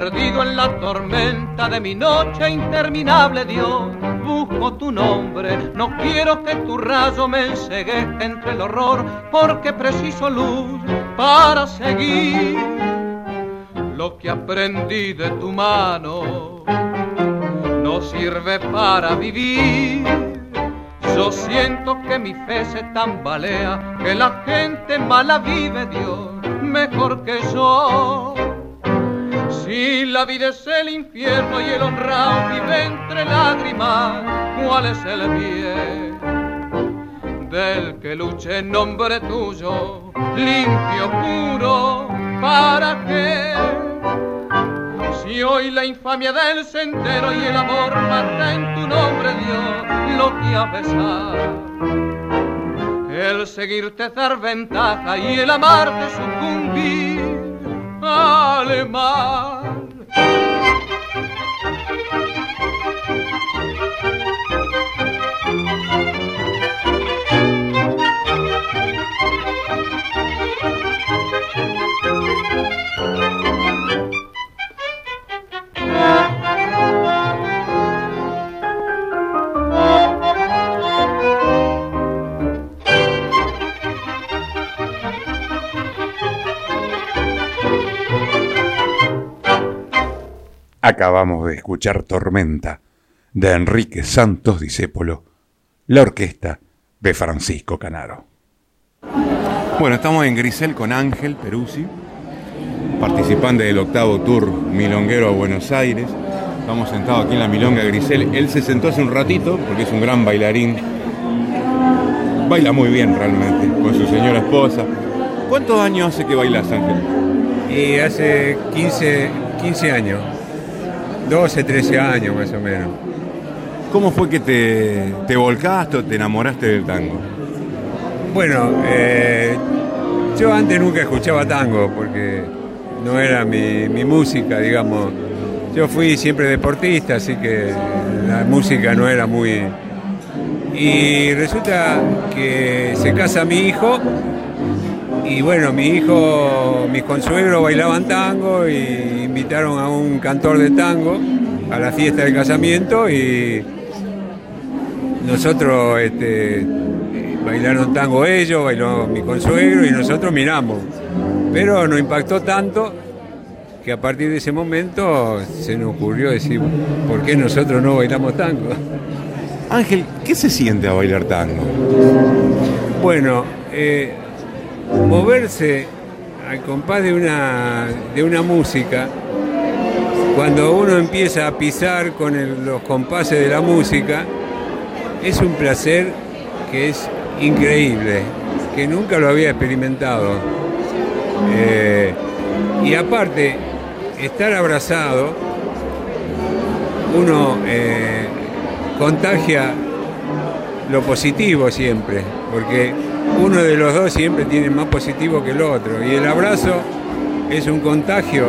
Q: Perdido en la tormenta de mi noche interminable, Dios. Busco tu nombre, no quiero que tu rayo me ensegue entre el horror, porque preciso luz para seguir lo que aprendí de tu mano. No sirve para vivir. Yo siento que mi fe se tambalea, que la gente mala vive, Dios, mejor que yo. Si la vida es el infierno y el honrado vive entre lágrimas, ¿cuál es el bien? Del que luche en nombre tuyo, limpio, puro, ¿para qué? Si hoy la infamia del sendero y el amor mata en tu nombre, Dios, lo que a pesar. El seguirte dar ventaja y el amarte sucumbir al Thank you.
R: Acabamos de escuchar Tormenta de Enrique Santos Discépolo, la orquesta de Francisco Canaro.
A: Bueno, estamos en Grisel con Ángel Peruzzi, participante del octavo tour milonguero a Buenos Aires. Estamos sentados aquí en la Milonga Grisel. Él se sentó hace un ratito porque es un gran bailarín. Baila muy bien realmente, con su señora esposa. ¿Cuántos años hace que bailas, Ángel?
S: Y hace 15, 15 años, 12, 13 años más o menos.
A: ¿Cómo fue que te, te volcaste o te enamoraste del tango?
S: Bueno, eh, yo antes nunca escuchaba tango porque no era mi, mi música, digamos. Yo fui siempre deportista, así que la música no era muy... Y resulta que se casa mi hijo y bueno, mi hijo, mis consuegros bailaban tango y invitaron a un cantor de tango a la fiesta del casamiento y nosotros este, bailaron tango ellos, bailó mi consuegro y nosotros miramos. Pero nos impactó tanto que a partir de ese momento se nos ocurrió decir, ¿por qué nosotros no bailamos tango?
A: Ángel, ¿qué se siente a bailar tango?
S: Bueno, eh, moverse al compás de una, de una música, cuando uno empieza a pisar con los compases de la música, es un placer que es increíble, que nunca lo había experimentado. Eh, y aparte, estar abrazado, uno eh, contagia lo positivo siempre, porque uno de los dos siempre tiene más positivo que el otro, y el abrazo es un contagio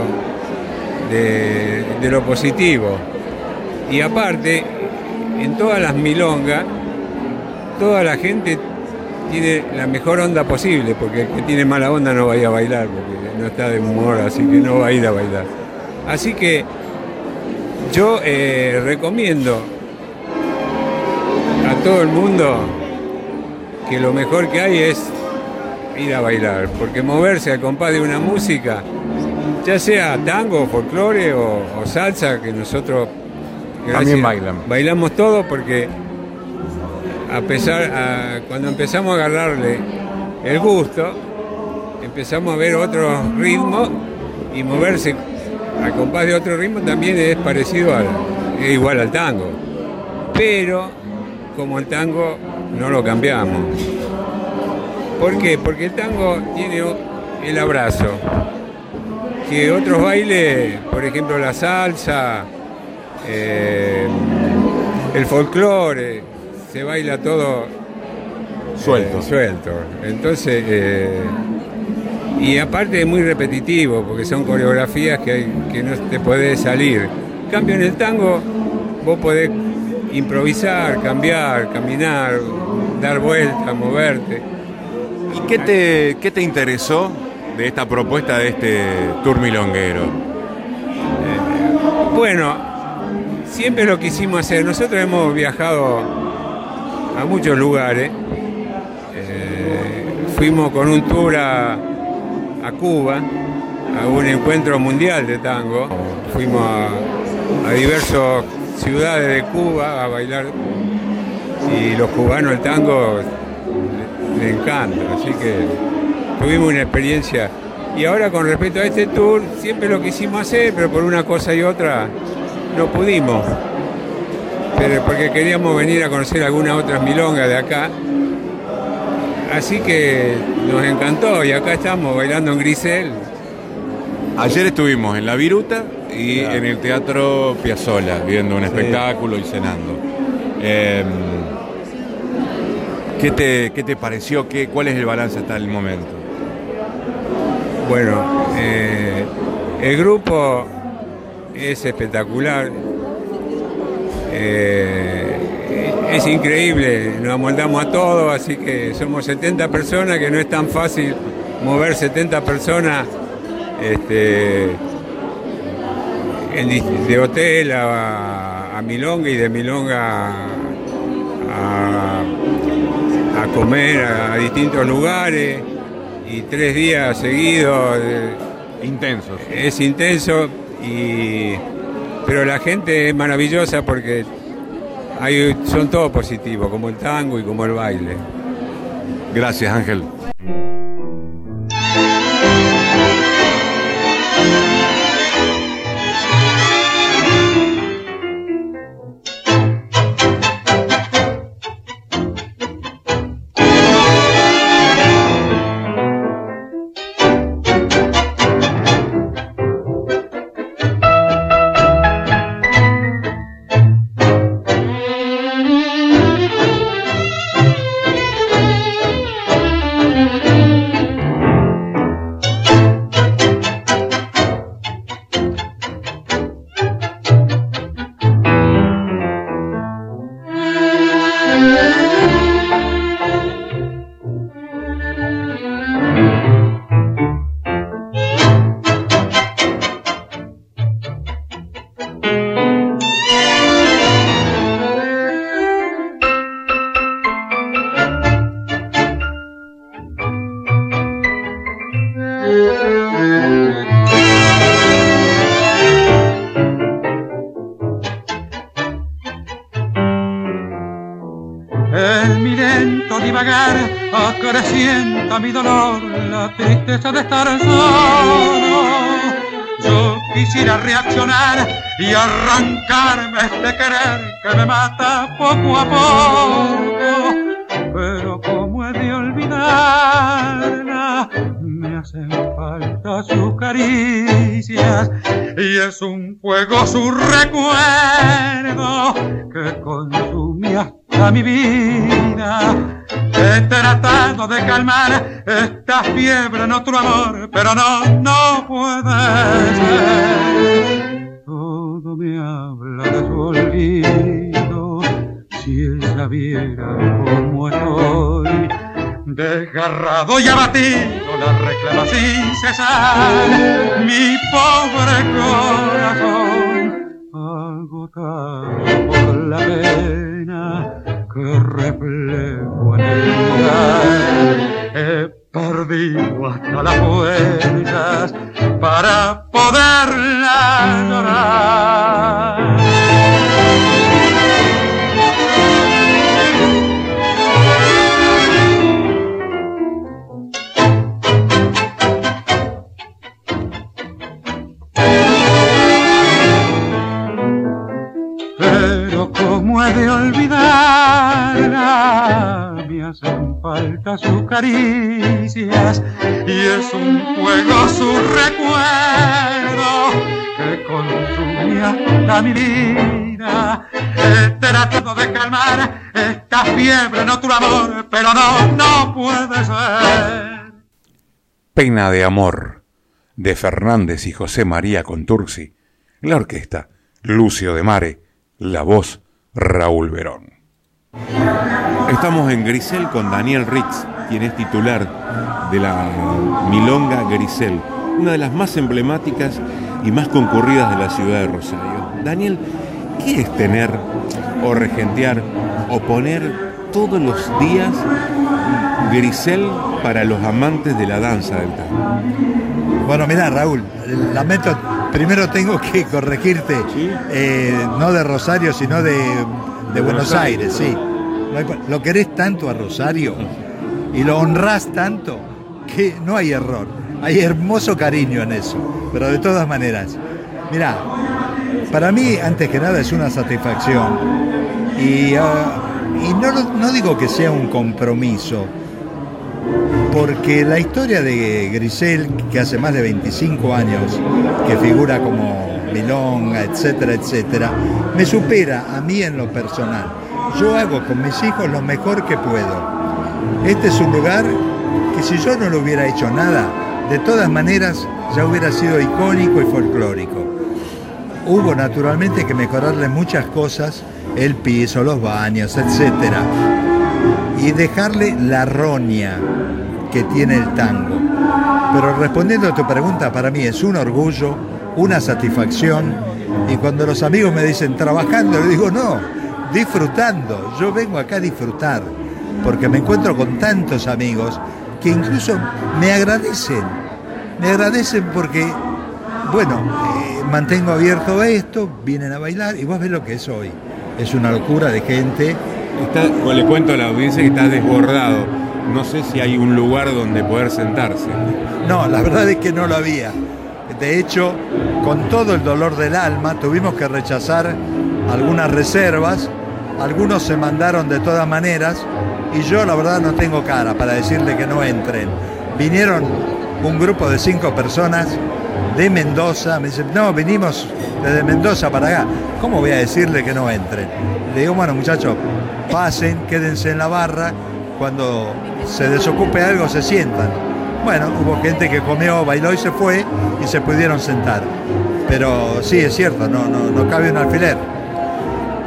S: de, lo positivo. Y aparte, en todas las milongas, toda la gente tiene la mejor onda posible, porque el que tiene mala onda no va a ir a bailar, porque no está de humor, así que no va a ir a bailar. Así que yo eh, recomiendo a todo el mundo que lo mejor que hay es ir a bailar, porque moverse al compás de una música, ya sea tango, folclore o, o salsa, que nosotros
A: También bailan.
S: bailamos todo porque a pesar, a- cuando empezamos a agarrarle el gusto, empezamos a ver otros ritmos y moverse al compás de otro ritmo también es parecido al, es igual al tango. Pero como el tango no lo cambiamos. ¿Por qué? Porque el tango tiene el abrazo. Que otros bailes, por ejemplo la salsa, eh, el folclore, se baila todo
A: Suelto.
S: eh, suelto. Entonces, eh, y aparte es muy repetitivo, porque son coreografías que, hay- que no te podés salir. En cambio, en el tango, vos podés improvisar, cambiar, caminar, dar vueltas, moverte.
A: ¿Y qué te, qué te interesó de esta propuesta de este tour milonguero?
S: Bueno, siempre lo quisimos hacer. Nosotros hemos viajado a muchos lugares. Eh, fuimos con un tour a, a Cuba, a un encuentro mundial de tango. Fuimos a, a diversas ciudades de Cuba a bailar y los cubanos el tango le, le encanta, así que tuvimos una experiencia. Y ahora con respecto a este tour, siempre lo quisimos hacer, pero por una cosa y otra no pudimos. Pero porque queríamos venir a conocer algunas otras milongas de acá. Así que nos encantó y acá estamos bailando en Grisel.
B: Ayer estuvimos en La Viruta y
S: Claro.
B: en el Teatro Piazzolla, viendo un
S: Sí.
B: espectáculo y cenando. Eh, ¿qué, te, ¿Qué te pareció? ¿Qué, ¿Cuál es el balance hasta el momento?
S: Bueno, eh, el grupo es espectacular. Eh, es increíble, nos amoldamos a todo, así que somos 70 personas, que no es tan fácil mover 70 personas este, en de hotel a, a Milonga y de Milonga a, a comer a distintos lugares y tres días seguidos.
B: Intensos.
S: Es intenso, y, pero la gente es maravillosa porque hay, son todos positivos, como el tango y como el baile.
B: Gracias, Ángel.
T: Pero no, no puede ser. Todo me habla de su olvido, si él sabiera cómo estoy. Desgarrado y abatido la reclama sin cesar mi pobre corazón, agotado por la pena que reflejo perdido hasta las fuerzas para poderla llorar. Pero como he de olvidarla, hacen falta sus caricias y es un fuego su recuerdo que consume hasta mi vida. He tratado de calmar esta fiebre en otro amor, pero no, no puede ser.
A: Pena de Amor, de Fernández y José María Contursi. La orquesta, Lucio de Mare. La voz, Raúl Verón.
B: Estamos en Grisel con Daniel Ritz, quien es titular de la Milonga Grisel, una de las más emblemáticas y más concurridas de la ciudad de Rosario. Daniel, ¿qué es tener o regentear o poner todos los días grisel para los amantes de la danza del tango?
U: Bueno, mira, Raúl, lamento, primero tengo que corregirte, eh, no de Rosario, sino de, de Buenos Aires, sí. Lo querés tanto a Rosario y lo honrás tanto que no hay error. Hay hermoso cariño en eso, pero de todas maneras, mira, para mí antes que nada es una satisfacción y, ah, y no, no digo que sea un compromiso, porque la historia de Grisel, que hace más de 25 años que figura como milonga, etcétera, etcétera, me supera a mí en lo personal. Yo hago con mis hijos lo mejor que puedo. Este es un lugar que si yo no lo hubiera hecho nada, de todas maneras ya hubiera sido icónico y folclórico. Hubo naturalmente que mejorarle muchas cosas, el piso, los baños, etcétera, y dejarle la roña que tiene el tango. Pero respondiendo a tu pregunta, para mí es un orgullo, una satisfacción, y cuando los amigos me dicen trabajando, le digo no, disfrutando, yo vengo acá a disfrutar, porque me encuentro con tantos amigos que incluso me agradecen, me agradecen porque, bueno, eh, mantengo abierto esto, vienen a bailar y vos ves lo que es hoy. Es una locura de gente.
B: Está, le cuento a la audiencia que está desbordado. No sé si hay un lugar donde poder sentarse.
U: No, la verdad es que no lo había. De hecho, con todo el dolor del alma, tuvimos que rechazar algunas reservas. Algunos se mandaron de todas maneras y yo la verdad no tengo cara para decirle que no entren. Vinieron un grupo de cinco personas de Mendoza, me dicen, no, venimos desde Mendoza para acá. ¿Cómo voy a decirle que no entren? Le digo, bueno muchachos, pasen, quédense en la barra, cuando se desocupe algo se sientan. Bueno, hubo gente que comió, bailó y se fue y se pudieron sentar. Pero sí, es cierto, no, no, no cabe un alfiler.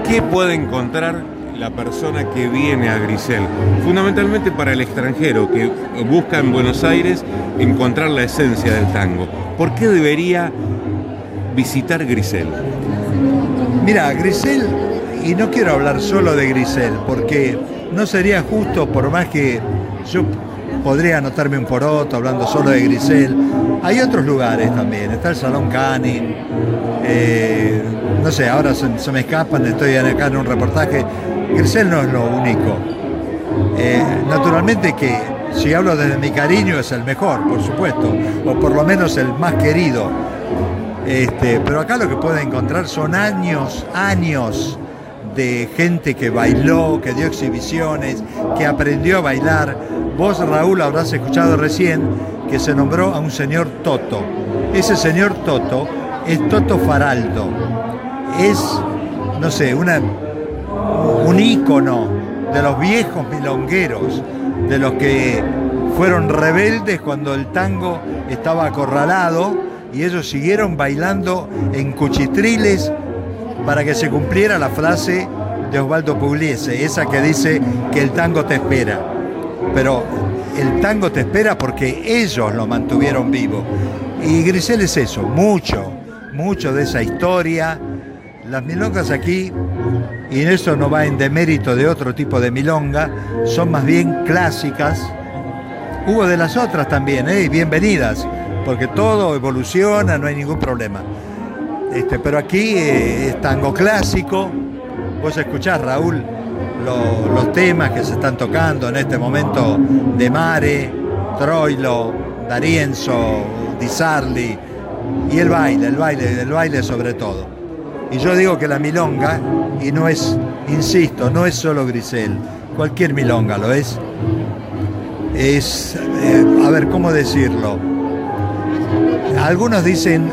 B: ¿Qué puede encontrar la persona que viene a Grisel? Fundamentalmente para el extranjero que busca en Buenos Aires encontrar la esencia del tango. ¿Por qué debería visitar Grisel?
U: Mira, Grisel, y no quiero hablar solo de Grisel, porque no sería justo por más que yo podría anotarme un poroto hablando solo de Grisel. Hay otros lugares también, está el Salón Canning, eh, no sé, ahora se, me escapan, estoy acá en un reportaje. Grisel no es lo único. Eh, naturalmente que si hablo desde mi cariño es el mejor, por supuesto, o por lo menos el más querido. Este, pero acá lo que puede encontrar son años, años de gente que bailó, que dio exhibiciones, que aprendió a bailar. Vos, Raúl, habrás escuchado recién que se nombró a un señor Toto. Ese señor Toto es Toto Faraldo. Es, no sé, una, un ícono de los viejos milongueros, de los que fueron rebeldes cuando el tango estaba acorralado y ellos siguieron bailando en cuchitriles para que se cumpliera la frase de Osvaldo Pugliese, esa que dice que el tango te espera. Pero el tango te espera porque ellos lo mantuvieron vivo. Y Grisel es eso, mucho, mucho de esa historia. Las milongas aquí, y eso no va en demérito de otro tipo de milonga, son más bien clásicas. Hubo de las otras también, ¿eh? bienvenidas, porque todo evoluciona, no hay ningún problema. Este, pero aquí eh, es tango clásico. Vos escuchás, Raúl, lo- los temas que se están tocando en este momento de Mare, Troilo, Darienzo, Di Sarli, y el baile, el baile, el baile sobre todo. Y yo digo que la milonga, y no es, insisto, no es solo Grisel, cualquier milonga lo es, es, eh, a ver, ¿cómo decirlo? Algunos dicen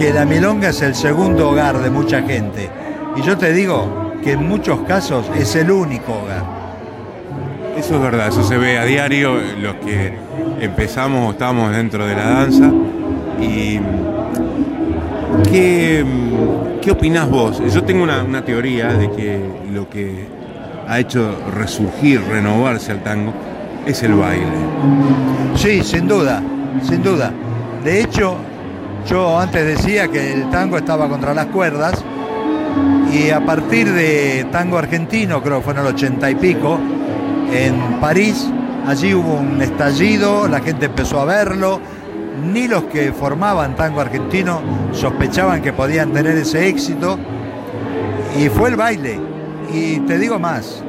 U: que la milonga es el segundo hogar de mucha gente. Y yo te digo que en muchos casos es el único hogar.
B: Eso es verdad, eso se ve a diario, los que empezamos o estamos dentro de la danza. ¿Y qué, qué opinás vos? Yo tengo una, una teoría de que lo que ha hecho resurgir, renovarse al tango, es el baile.
U: Sí, sin duda, sin duda. De hecho, Yo antes decía que el tango estaba contra las cuerdas y a partir de tango argentino, creo que fue en el ochenta y pico, en París, allí hubo un estallido, la gente empezó a verlo, ni los que formaban tango argentino sospechaban que podían tener ese éxito, y fue el baile. Y te digo más,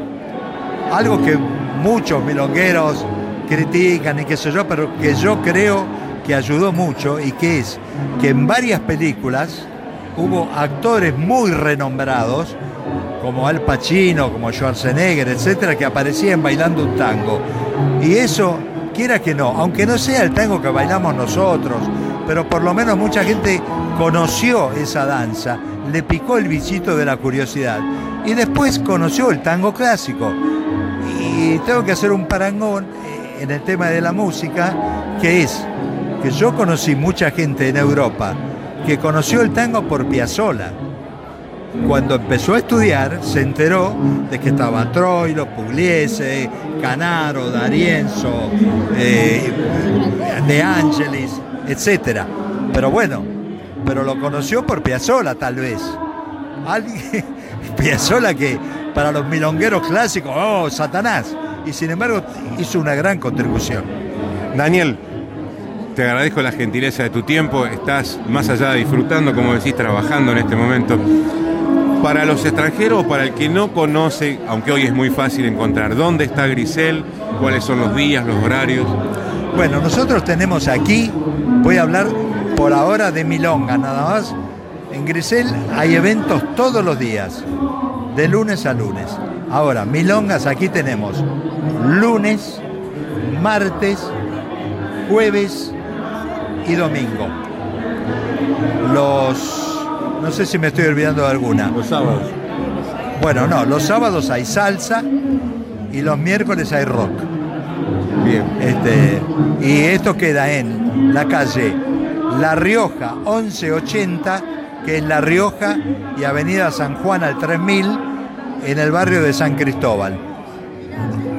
U: algo que muchos milongueros critican y qué sé yo, pero que yo creo que ayudó mucho y que es que en varias películas hubo actores muy renombrados, como Al Pacino, como Schwarzenegger, etcétera, que aparecían bailando un tango. Y eso, quiera que no, aunque no sea el tango que bailamos nosotros, pero por lo menos mucha gente conoció esa danza, le picó el bichito de la curiosidad. Y después conoció el tango clásico. Y tengo que hacer un parangón eh, en el tema de la música, que es que yo conocí mucha gente en Europa que conoció el tango por Piazzolla. Cuando empezó a estudiar, se enteró de que estaba Troilo, Pugliese, Canaro, D'Arienzo, eh, De Angelis, etc. Pero bueno, pero lo conoció por Piazzolla tal vez. Alguien, Piazzolla que para los milongueros clásicos, oh, Satanás. Y sin embargo hizo una gran contribución.
B: Daniel, te agradezco la gentileza de tu tiempo. Estás más allá disfrutando, como decís, trabajando en este momento. Para los extranjeros, para el que no conoce, aunque hoy es muy fácil encontrar, ¿dónde está Grisel? ¿Cuáles son los días, los horarios?
U: Bueno, nosotros tenemos aquí, voy a hablar por ahora de Milonga, nada más. En Grisel hay eventos todos los días, de lunes a lunes. Ahora, Milongas aquí tenemos lunes, martes, jueves y domingo. Los. No sé si me estoy olvidando de alguna.
B: Los sábados.
U: Bueno, no, los sábados hay salsa y los miércoles hay rock.
B: Bien.
U: Este, y esto queda en la calle La Rioja 1180, que es La Rioja y Avenida San Juan al 3000, en el barrio de San Cristóbal.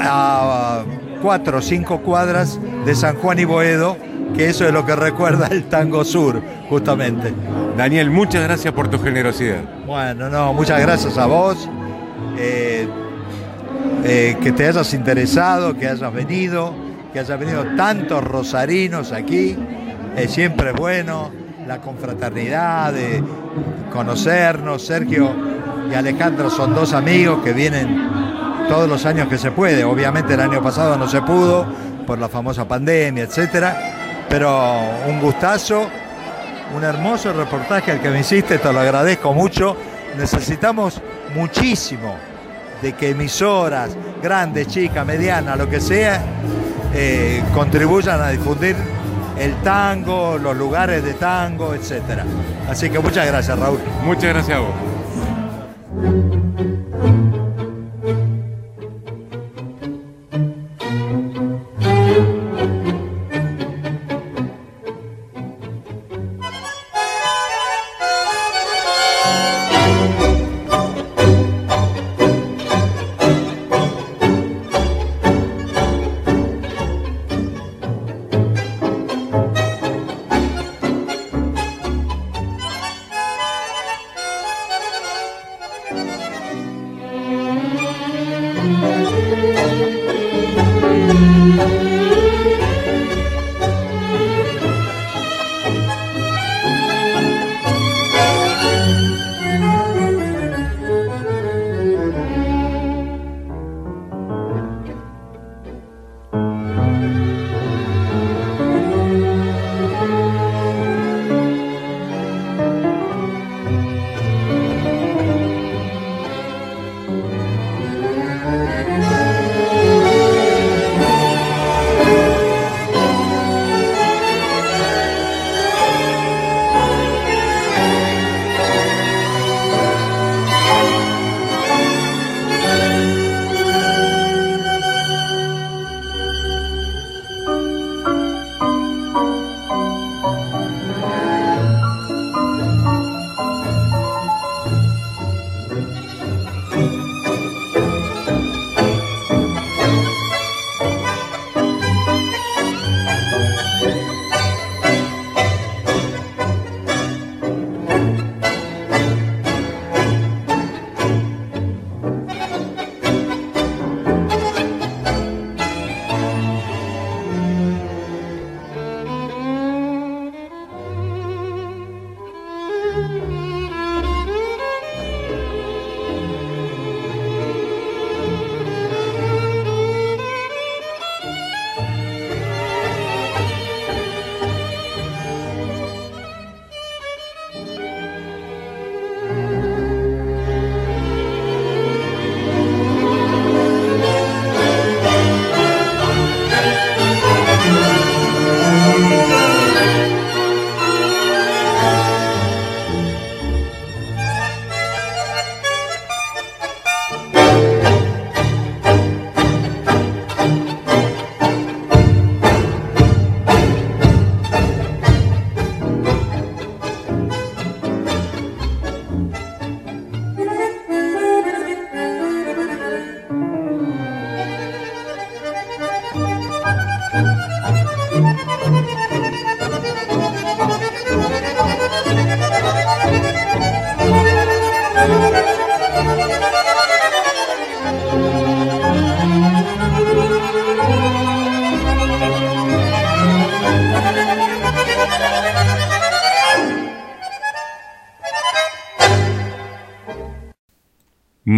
U: A cuatro o cinco cuadras de San Juan y Boedo, que eso es lo que recuerda el Tango Sur, justamente.
B: Daniel, muchas gracias por tu generosidad.
U: Bueno, no, muchas gracias a vos. eh, eh, que te hayas interesado, que hayas venido, que hayas venido tantos rosarinos aquí. Es siempre bueno la confraternidad, de conocernos. Sergio y Alejandro son dos amigos que vienen todos los años que se puede. Obviamente el año pasado no se pudo por la famosa pandemia, etcétera. Pero un gustazo, un hermoso reportaje al que me hiciste, te lo agradezco mucho. Necesitamos muchísimo de que emisoras, grandes, chicas, medianas, lo que sea, eh, contribuyan a difundir el tango, los lugares de tango, etcétera. Así que muchas gracias, Raúl.
B: Muchas gracias a vos.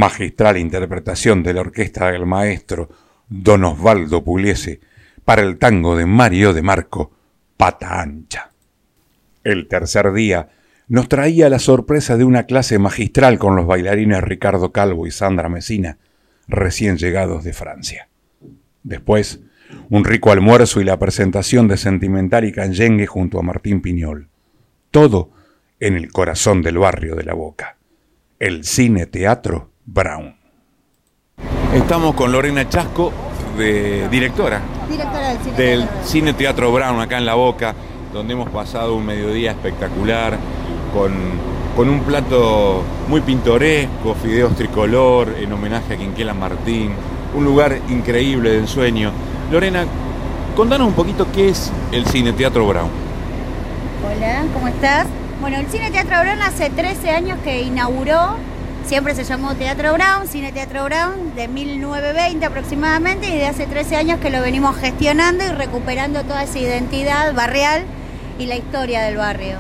A: Magistral interpretación de la orquesta del maestro Don Osvaldo Pugliese para el tango de Mario de Marco, Pata Ancha. El tercer día nos traía la sorpresa de una clase magistral con los bailarines Ricardo Calvo y Sandra Mesina, recién llegados de Francia. Después, un rico almuerzo y la presentación de Sentimental y Canyengue junto a Martín Piñol. Todo en el corazón del barrio de la Boca. El cine teatro Brown.
B: Estamos con Lorena Chasco, de directora
V: Directora del cine.
B: del Cine Teatro Brown acá en La Boca, donde hemos pasado un mediodía espectacular con, con un plato muy pintoresco, fideos tricolor en homenaje a Quinquela Martín, un lugar increíble de ensueño. Lorena, contanos un poquito qué es el Cine Teatro Brown.
V: Hola, ¿cómo estás? Bueno, el Cine Teatro Brown hace 13 años que inauguró, siempre se llamó Teatro Brown, Cine Teatro Brown, de 1920 aproximadamente, y de hace 13 años que lo venimos gestionando y recuperando toda esa identidad barrial y la historia del barrio.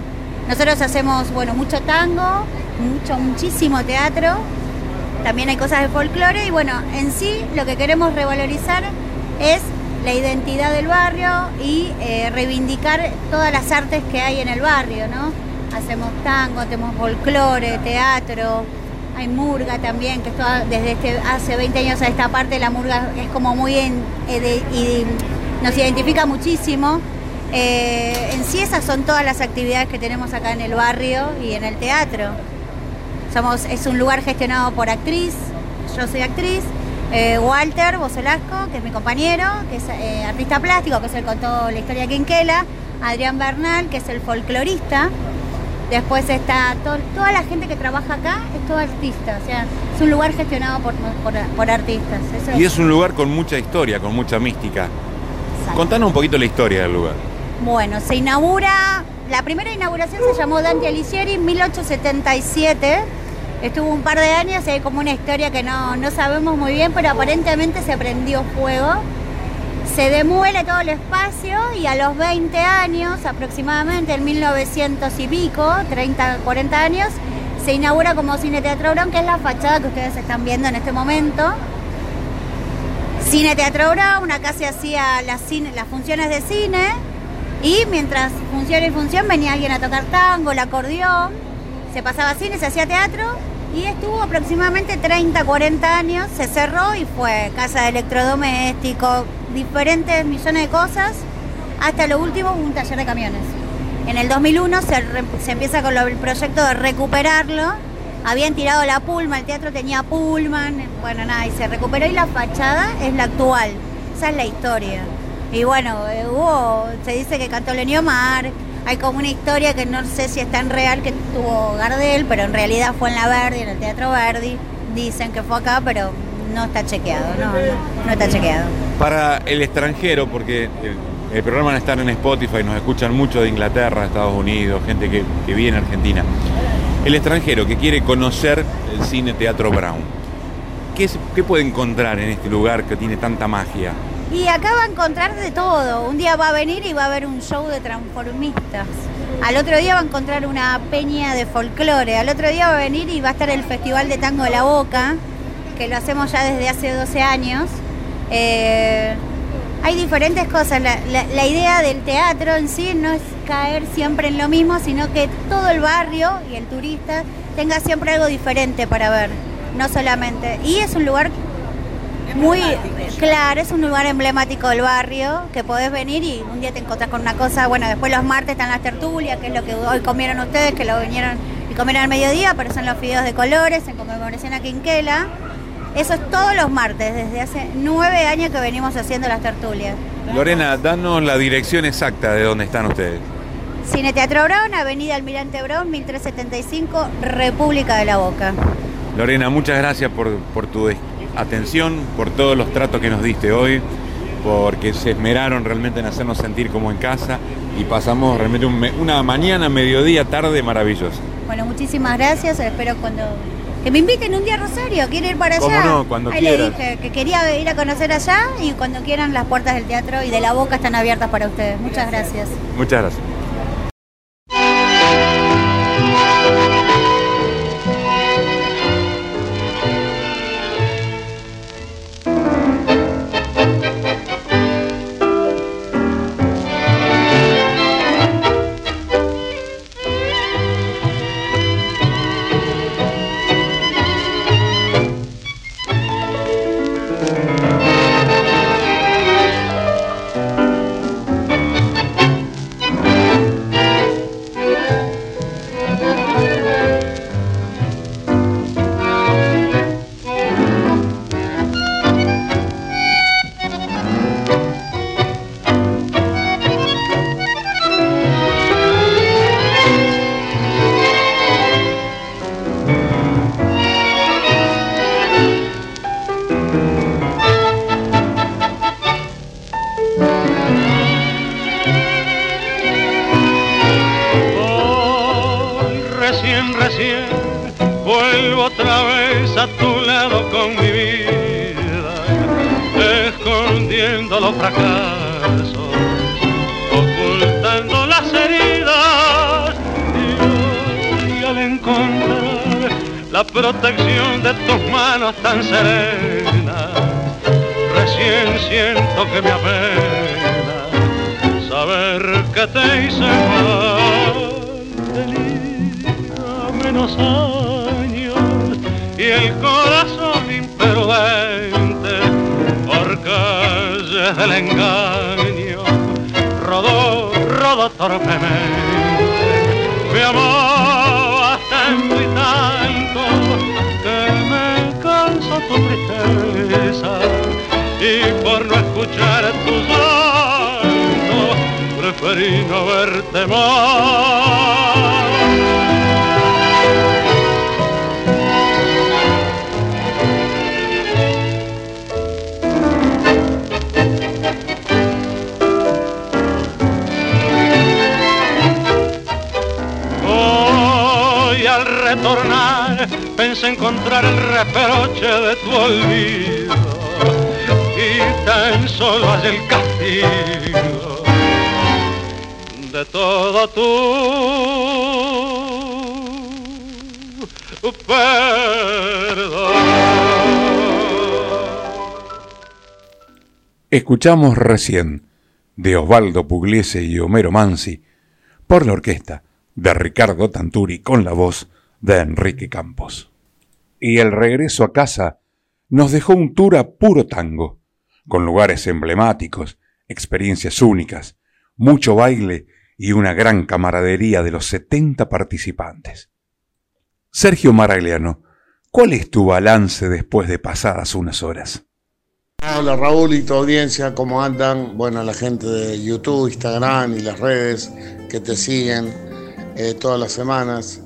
V: Nosotros hacemos, bueno, mucho tango, mucho, muchísimo teatro, también hay cosas de folclore y bueno, en sí lo que queremos revalorizar es la identidad del barrio y eh, reivindicar todas las artes que hay en el barrio, ¿no? Hacemos tango, hacemos folclore, teatro, hay murga también, que es toda- desde este, hace 20 años a esta parte la murga es como muy en- eh, y nos identifica muchísimo. Eh, en sí esas son todas las actividades que tenemos acá en el barrio y en el teatro. Somos, es un lugar gestionado por actriz, yo soy actriz, eh, Walter Bozolasco, que es mi compañero, que es artista plástico, que es el contó la historia de Quinquela, Adrián Bernal, que es el folclorista, después está to- toda la gente que trabaja acá, es todo artista, o sea, es un lugar gestionado por, por- por artistas. Eso
B: Y es un lugar con mucha historia, con mucha mística. Contanos un poquito la historia del lugar.
V: Bueno, se inaugura, la primera inauguración se llamó Dante Alighieri en 1877. Estuvo un par de años y hay como una historia que no, no sabemos muy bien, pero aparentemente se prendió fuego. Se demuele todo el espacio y a los 20 años, aproximadamente en 1900 y pico, 30, 40 años, se inaugura como Cine Teatro Brown, que es la fachada que ustedes están viendo en este momento. Cine Teatro Brown, acá se hacía las, funciones de cine y mientras función y función venía alguien a tocar tango, el acordeón, se pasaba cine, se hacía teatro y estuvo aproximadamente 30, 40 años, se cerró y fue casa de electrodoméstico, diferentes millones de cosas, hasta lo último un taller de camiones. En el 2001 se, empieza con el proyecto de recuperarlo. Habían tirado la pulma, el teatro tenía pullman, bueno, nada, y se recuperó y la fachada es la actual. Esa es la historia. Y bueno, eh, hubo, se dice que cantó Lenny Omar, hay como una historia que no sé si es tan real que tuvo Gardel, pero en realidad fue en la Verdi, en el Teatro Verdi. Dicen que fue acá, pero no está chequeado, no, no, está chequeado.
B: Para el extranjero, porque el, programa a estar en Spotify, nos escuchan mucho de Inglaterra, Estados Unidos, gente que, vive en Argentina. El extranjero que quiere conocer el cine Teatro Brown, ¿qué, es- qué puede encontrar en este lugar que tiene tanta magia?
V: Y acá va a encontrar de todo. Un día va a venir y va a haber un show de transformistas. Al otro día va a encontrar una peña de folclore. Al otro día va a venir y va a estar el Festival de Tango de la Boca, que lo hacemos ya desde hace 12 años. Eh, hay diferentes cosas. La, la- la idea del teatro en sí no es caer siempre en lo mismo, sino que todo el barrio y el turista tenga siempre algo diferente para ver. No solamente. Y es un lugar muy claro, es un lugar emblemático del barrio que podés venir y un día te encontrás con una cosa, bueno, después los martes están las tertulias, que es lo que hoy comieron ustedes, que lo vinieron y comieron al mediodía, pero son los fideos de colores en conmemoración a Quinquela. Eso es todos los martes, desde hace nueve años que venimos haciendo las tertulias.
B: Lorena, danos la dirección exacta de dónde están ustedes.
V: Cine Teatro Brown, Avenida Almirante Brown, 1375, República de la Boca.
B: Lorena, muchas gracias por, por tu atención, por todos los tratos que nos diste hoy, porque se esmeraron realmente en hacernos sentir como en casa y pasamos realmente un me- una mañana, mediodía, tarde maravillosa.
V: Bueno, muchísimas gracias, espero cuando
W: que me inviten un día a Rosario, quiero ir para allá.
B: ¿Cómo no? Cuando
W: Ahí
B: quieras.
W: le dije que quería ir a conocer allá y cuando quieran las puertas del teatro y de la boca están abiertas para ustedes. Muchas gracias.
B: Muchas gracias.
A: Escuchamos recién de Osvaldo Pugliese y Homero Mansi por la orquesta de Ricardo Tanturi con la voz de Enrique Campos. Y el regreso a casa nos dejó un tour a puro tango, con lugares emblemáticos, experiencias únicas, mucho baile y una gran camaradería de los 70 participantes. Sergio Maragliano, ¿cuál es tu balance después de pasadas unas horas?
C: Hola Raúl y tu audiencia, ¿cómo andan? Bueno, la gente de YouTube, Instagram y las redes que te siguen eh, todas las semanas.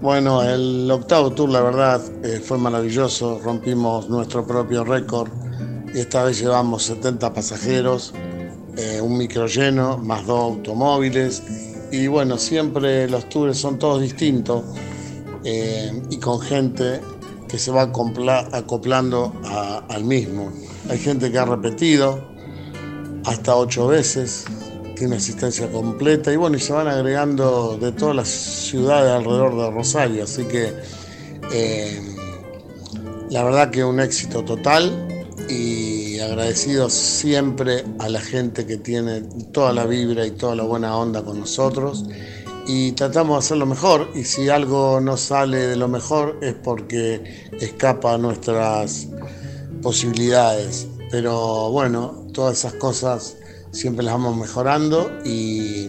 C: Bueno, el octavo tour, la verdad, eh, fue maravilloso. Rompimos nuestro propio récord y esta vez llevamos 70 pasajeros, eh, un micro lleno, más dos automóviles. Y bueno, siempre los tours son todos distintos y con gente que se va acopla- acoplando al mismo. Hay gente que ha repetido hasta ocho veces, tiene asistencia completa y bueno, y se van agregando de todas las ciudades alrededor de Rosario, así que eh, la verdad que un éxito total y agradecido siempre a la gente que tiene toda la vibra y toda la buena onda con nosotros. Y tratamos de hacerlo mejor y si algo no sale de lo mejor es porque escapa a nuestras posibilidades. Pero bueno, todas esas cosas siempre las vamos mejorando y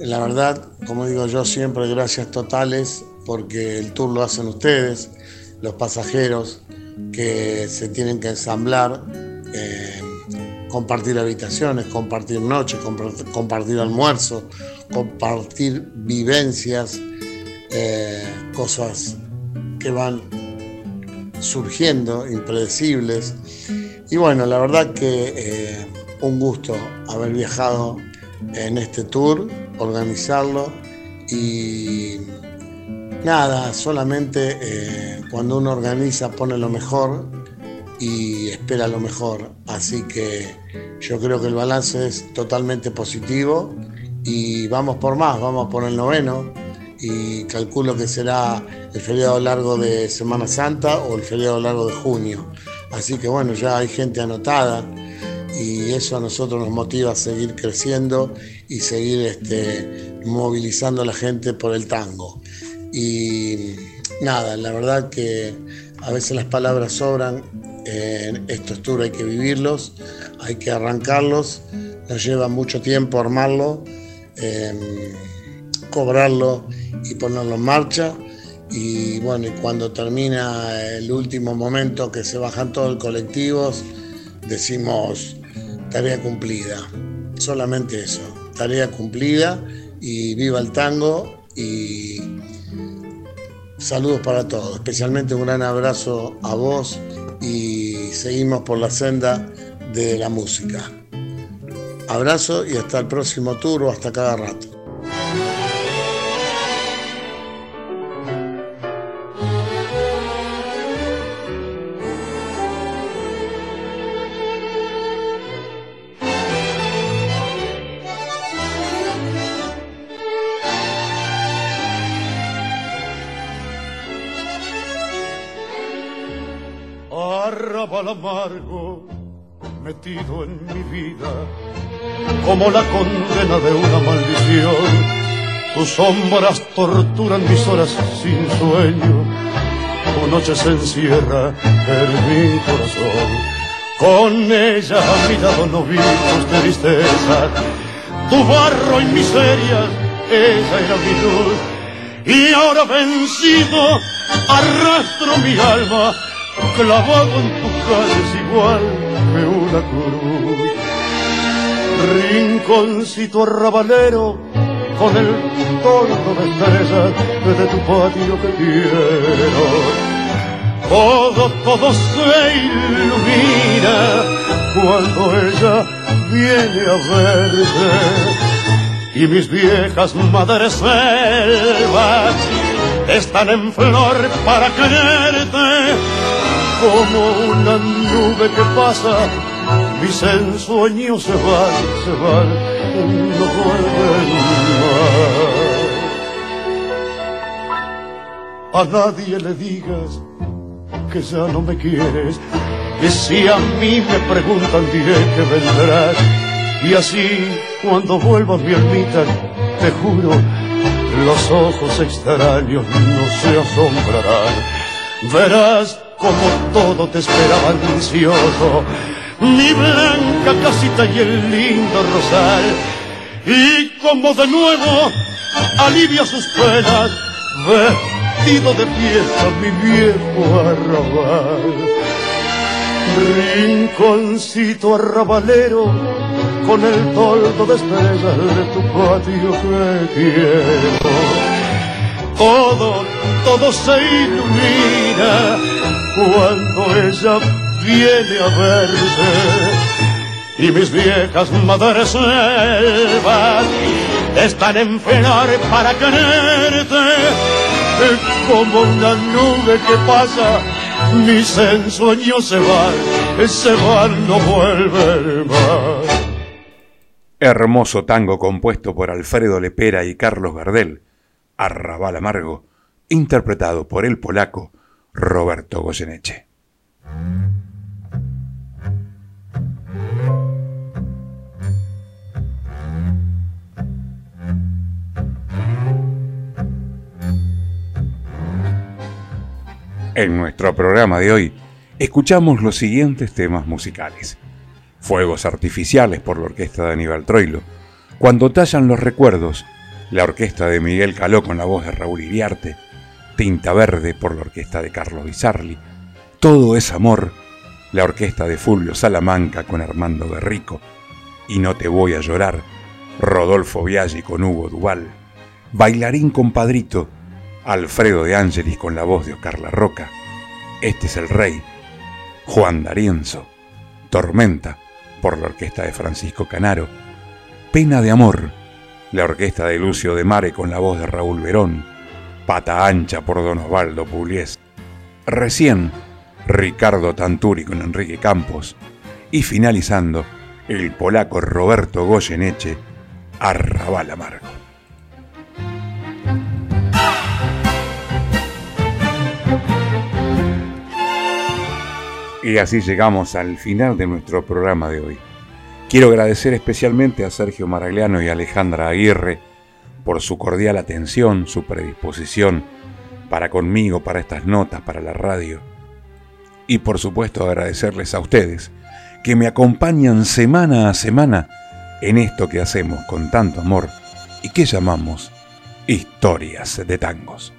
C: la verdad, como digo yo siempre, gracias totales porque el tour lo hacen ustedes, los pasajeros que se tienen que ensamblar, eh, compartir habitaciones, compartir noches, compart- compartir almuerzo, compartir vivencias, eh, cosas que van surgiendo, impredecibles. Y bueno, la verdad que eh, un gusto haber viajado en este tour, organizarlo y nada, solamente eh, cuando uno organiza pone lo mejor y espera lo mejor. Así que yo creo que el balance es totalmente positivo y vamos por más, vamos por el noveno y calculo que será el feriado largo de Semana Santa o el feriado largo de junio. Así que bueno, ya hay gente anotada y eso a nosotros nos motiva a seguir creciendo y seguir este, movilizando a la gente por el tango. Y nada, la verdad que a veces las palabras sobran, en estos tours hay que vivirlos, hay que arrancarlos, nos lleva mucho tiempo armarlo, em, cobrarlo y ponerlo en marcha. Y bueno, y cuando termina el último momento que se bajan todos los colectivos, decimos tarea cumplida. Solamente eso, tarea cumplida y viva el tango y saludos para todos, especialmente un gran abrazo a vos y seguimos por la senda de la música. Abrazo y hasta el próximo tour o hasta cada rato.
K: Como la condena de una maldición. Tus sombras torturan mis horas sin sueño, tu noche se encierra en mi corazón. Con ella a mi lado no vi tus tristeza, tu barro y miserias, ella era mi luz. Y ahora vencido, arrastro mi alma clavado en tu cara es igual que una cruz. Rinconcito arrabalero con el torno de estrellas de tu patio que quiero. Todo, todo se ilumina cuando ella viene a verte. Y mis viejas madres selvas están en flor para quererte como una nube que pasa, mis ensueños se van, se van, no vuelven más. A nadie le digas que ya no me quieres, que si a mí me preguntan diré que vendrás. Y así, cuando vuelva mi ermita, te juro, los ojos extraños no se asombrarán. Verás como todo te esperaba ansioso, mi blanca casita y el lindo rosal, y como de nuevo alivia sus penas, vestido de fiesta mi viejo arrabal. Rinconcito arrabalero, con el toldo de estrellas de tu patio que quiero. Todo, todo se ilumina cuando ella viene a verte y mis viejas madres selvas están en flor para quererte como una nube que pasa mis ensueños se van se van no vuelven más
A: Hermoso tango compuesto por Alfredo Lepera y Carlos Gardel, Arrabal Amargo, interpretado por el polaco Roberto Goyeneche. En nuestro programa de hoy escuchamos los siguientes temas musicales. Fuegos artificiales por la orquesta de Aníbal Troilo, Cuando tallan los recuerdos, la orquesta de Miguel Caló con la voz de Raúl Iriarte, Tinta Verde por la orquesta de Carlos Bizarli, Todo es Amor, la orquesta de Fulvio Salamanca con Armando Berrico, Y No Te Voy a Llorar, Rodolfo Biaggi con Hugo Duval, Bailarín Compadrito, Alfredo de Ángelis con la voz de Oscar La Roca, Este es el Rey, Juan D'Arienzo, Tormenta por la orquesta de Francisco Canaro, Pena de Amor, la orquesta de Lucio de Mare con la voz de Raúl Verón, Pata Ancha por Don Osvaldo Pugliese. Recién, Ricardo Tanturi con Enrique Campos. Y finalizando, el polaco Roberto Goyeneche, Arrabal Amargo. Y así llegamos al final de nuestro programa de hoy. Quiero agradecer especialmente a Sergio Maragliano y Alejandra Aguirre por su cordial atención, su predisposición para conmigo, para estas notas, para la radio. Y por supuesto agradecerles a ustedes que me acompañan semana a semana en esto que hacemos con tanto amor y que llamamos historias de tangos.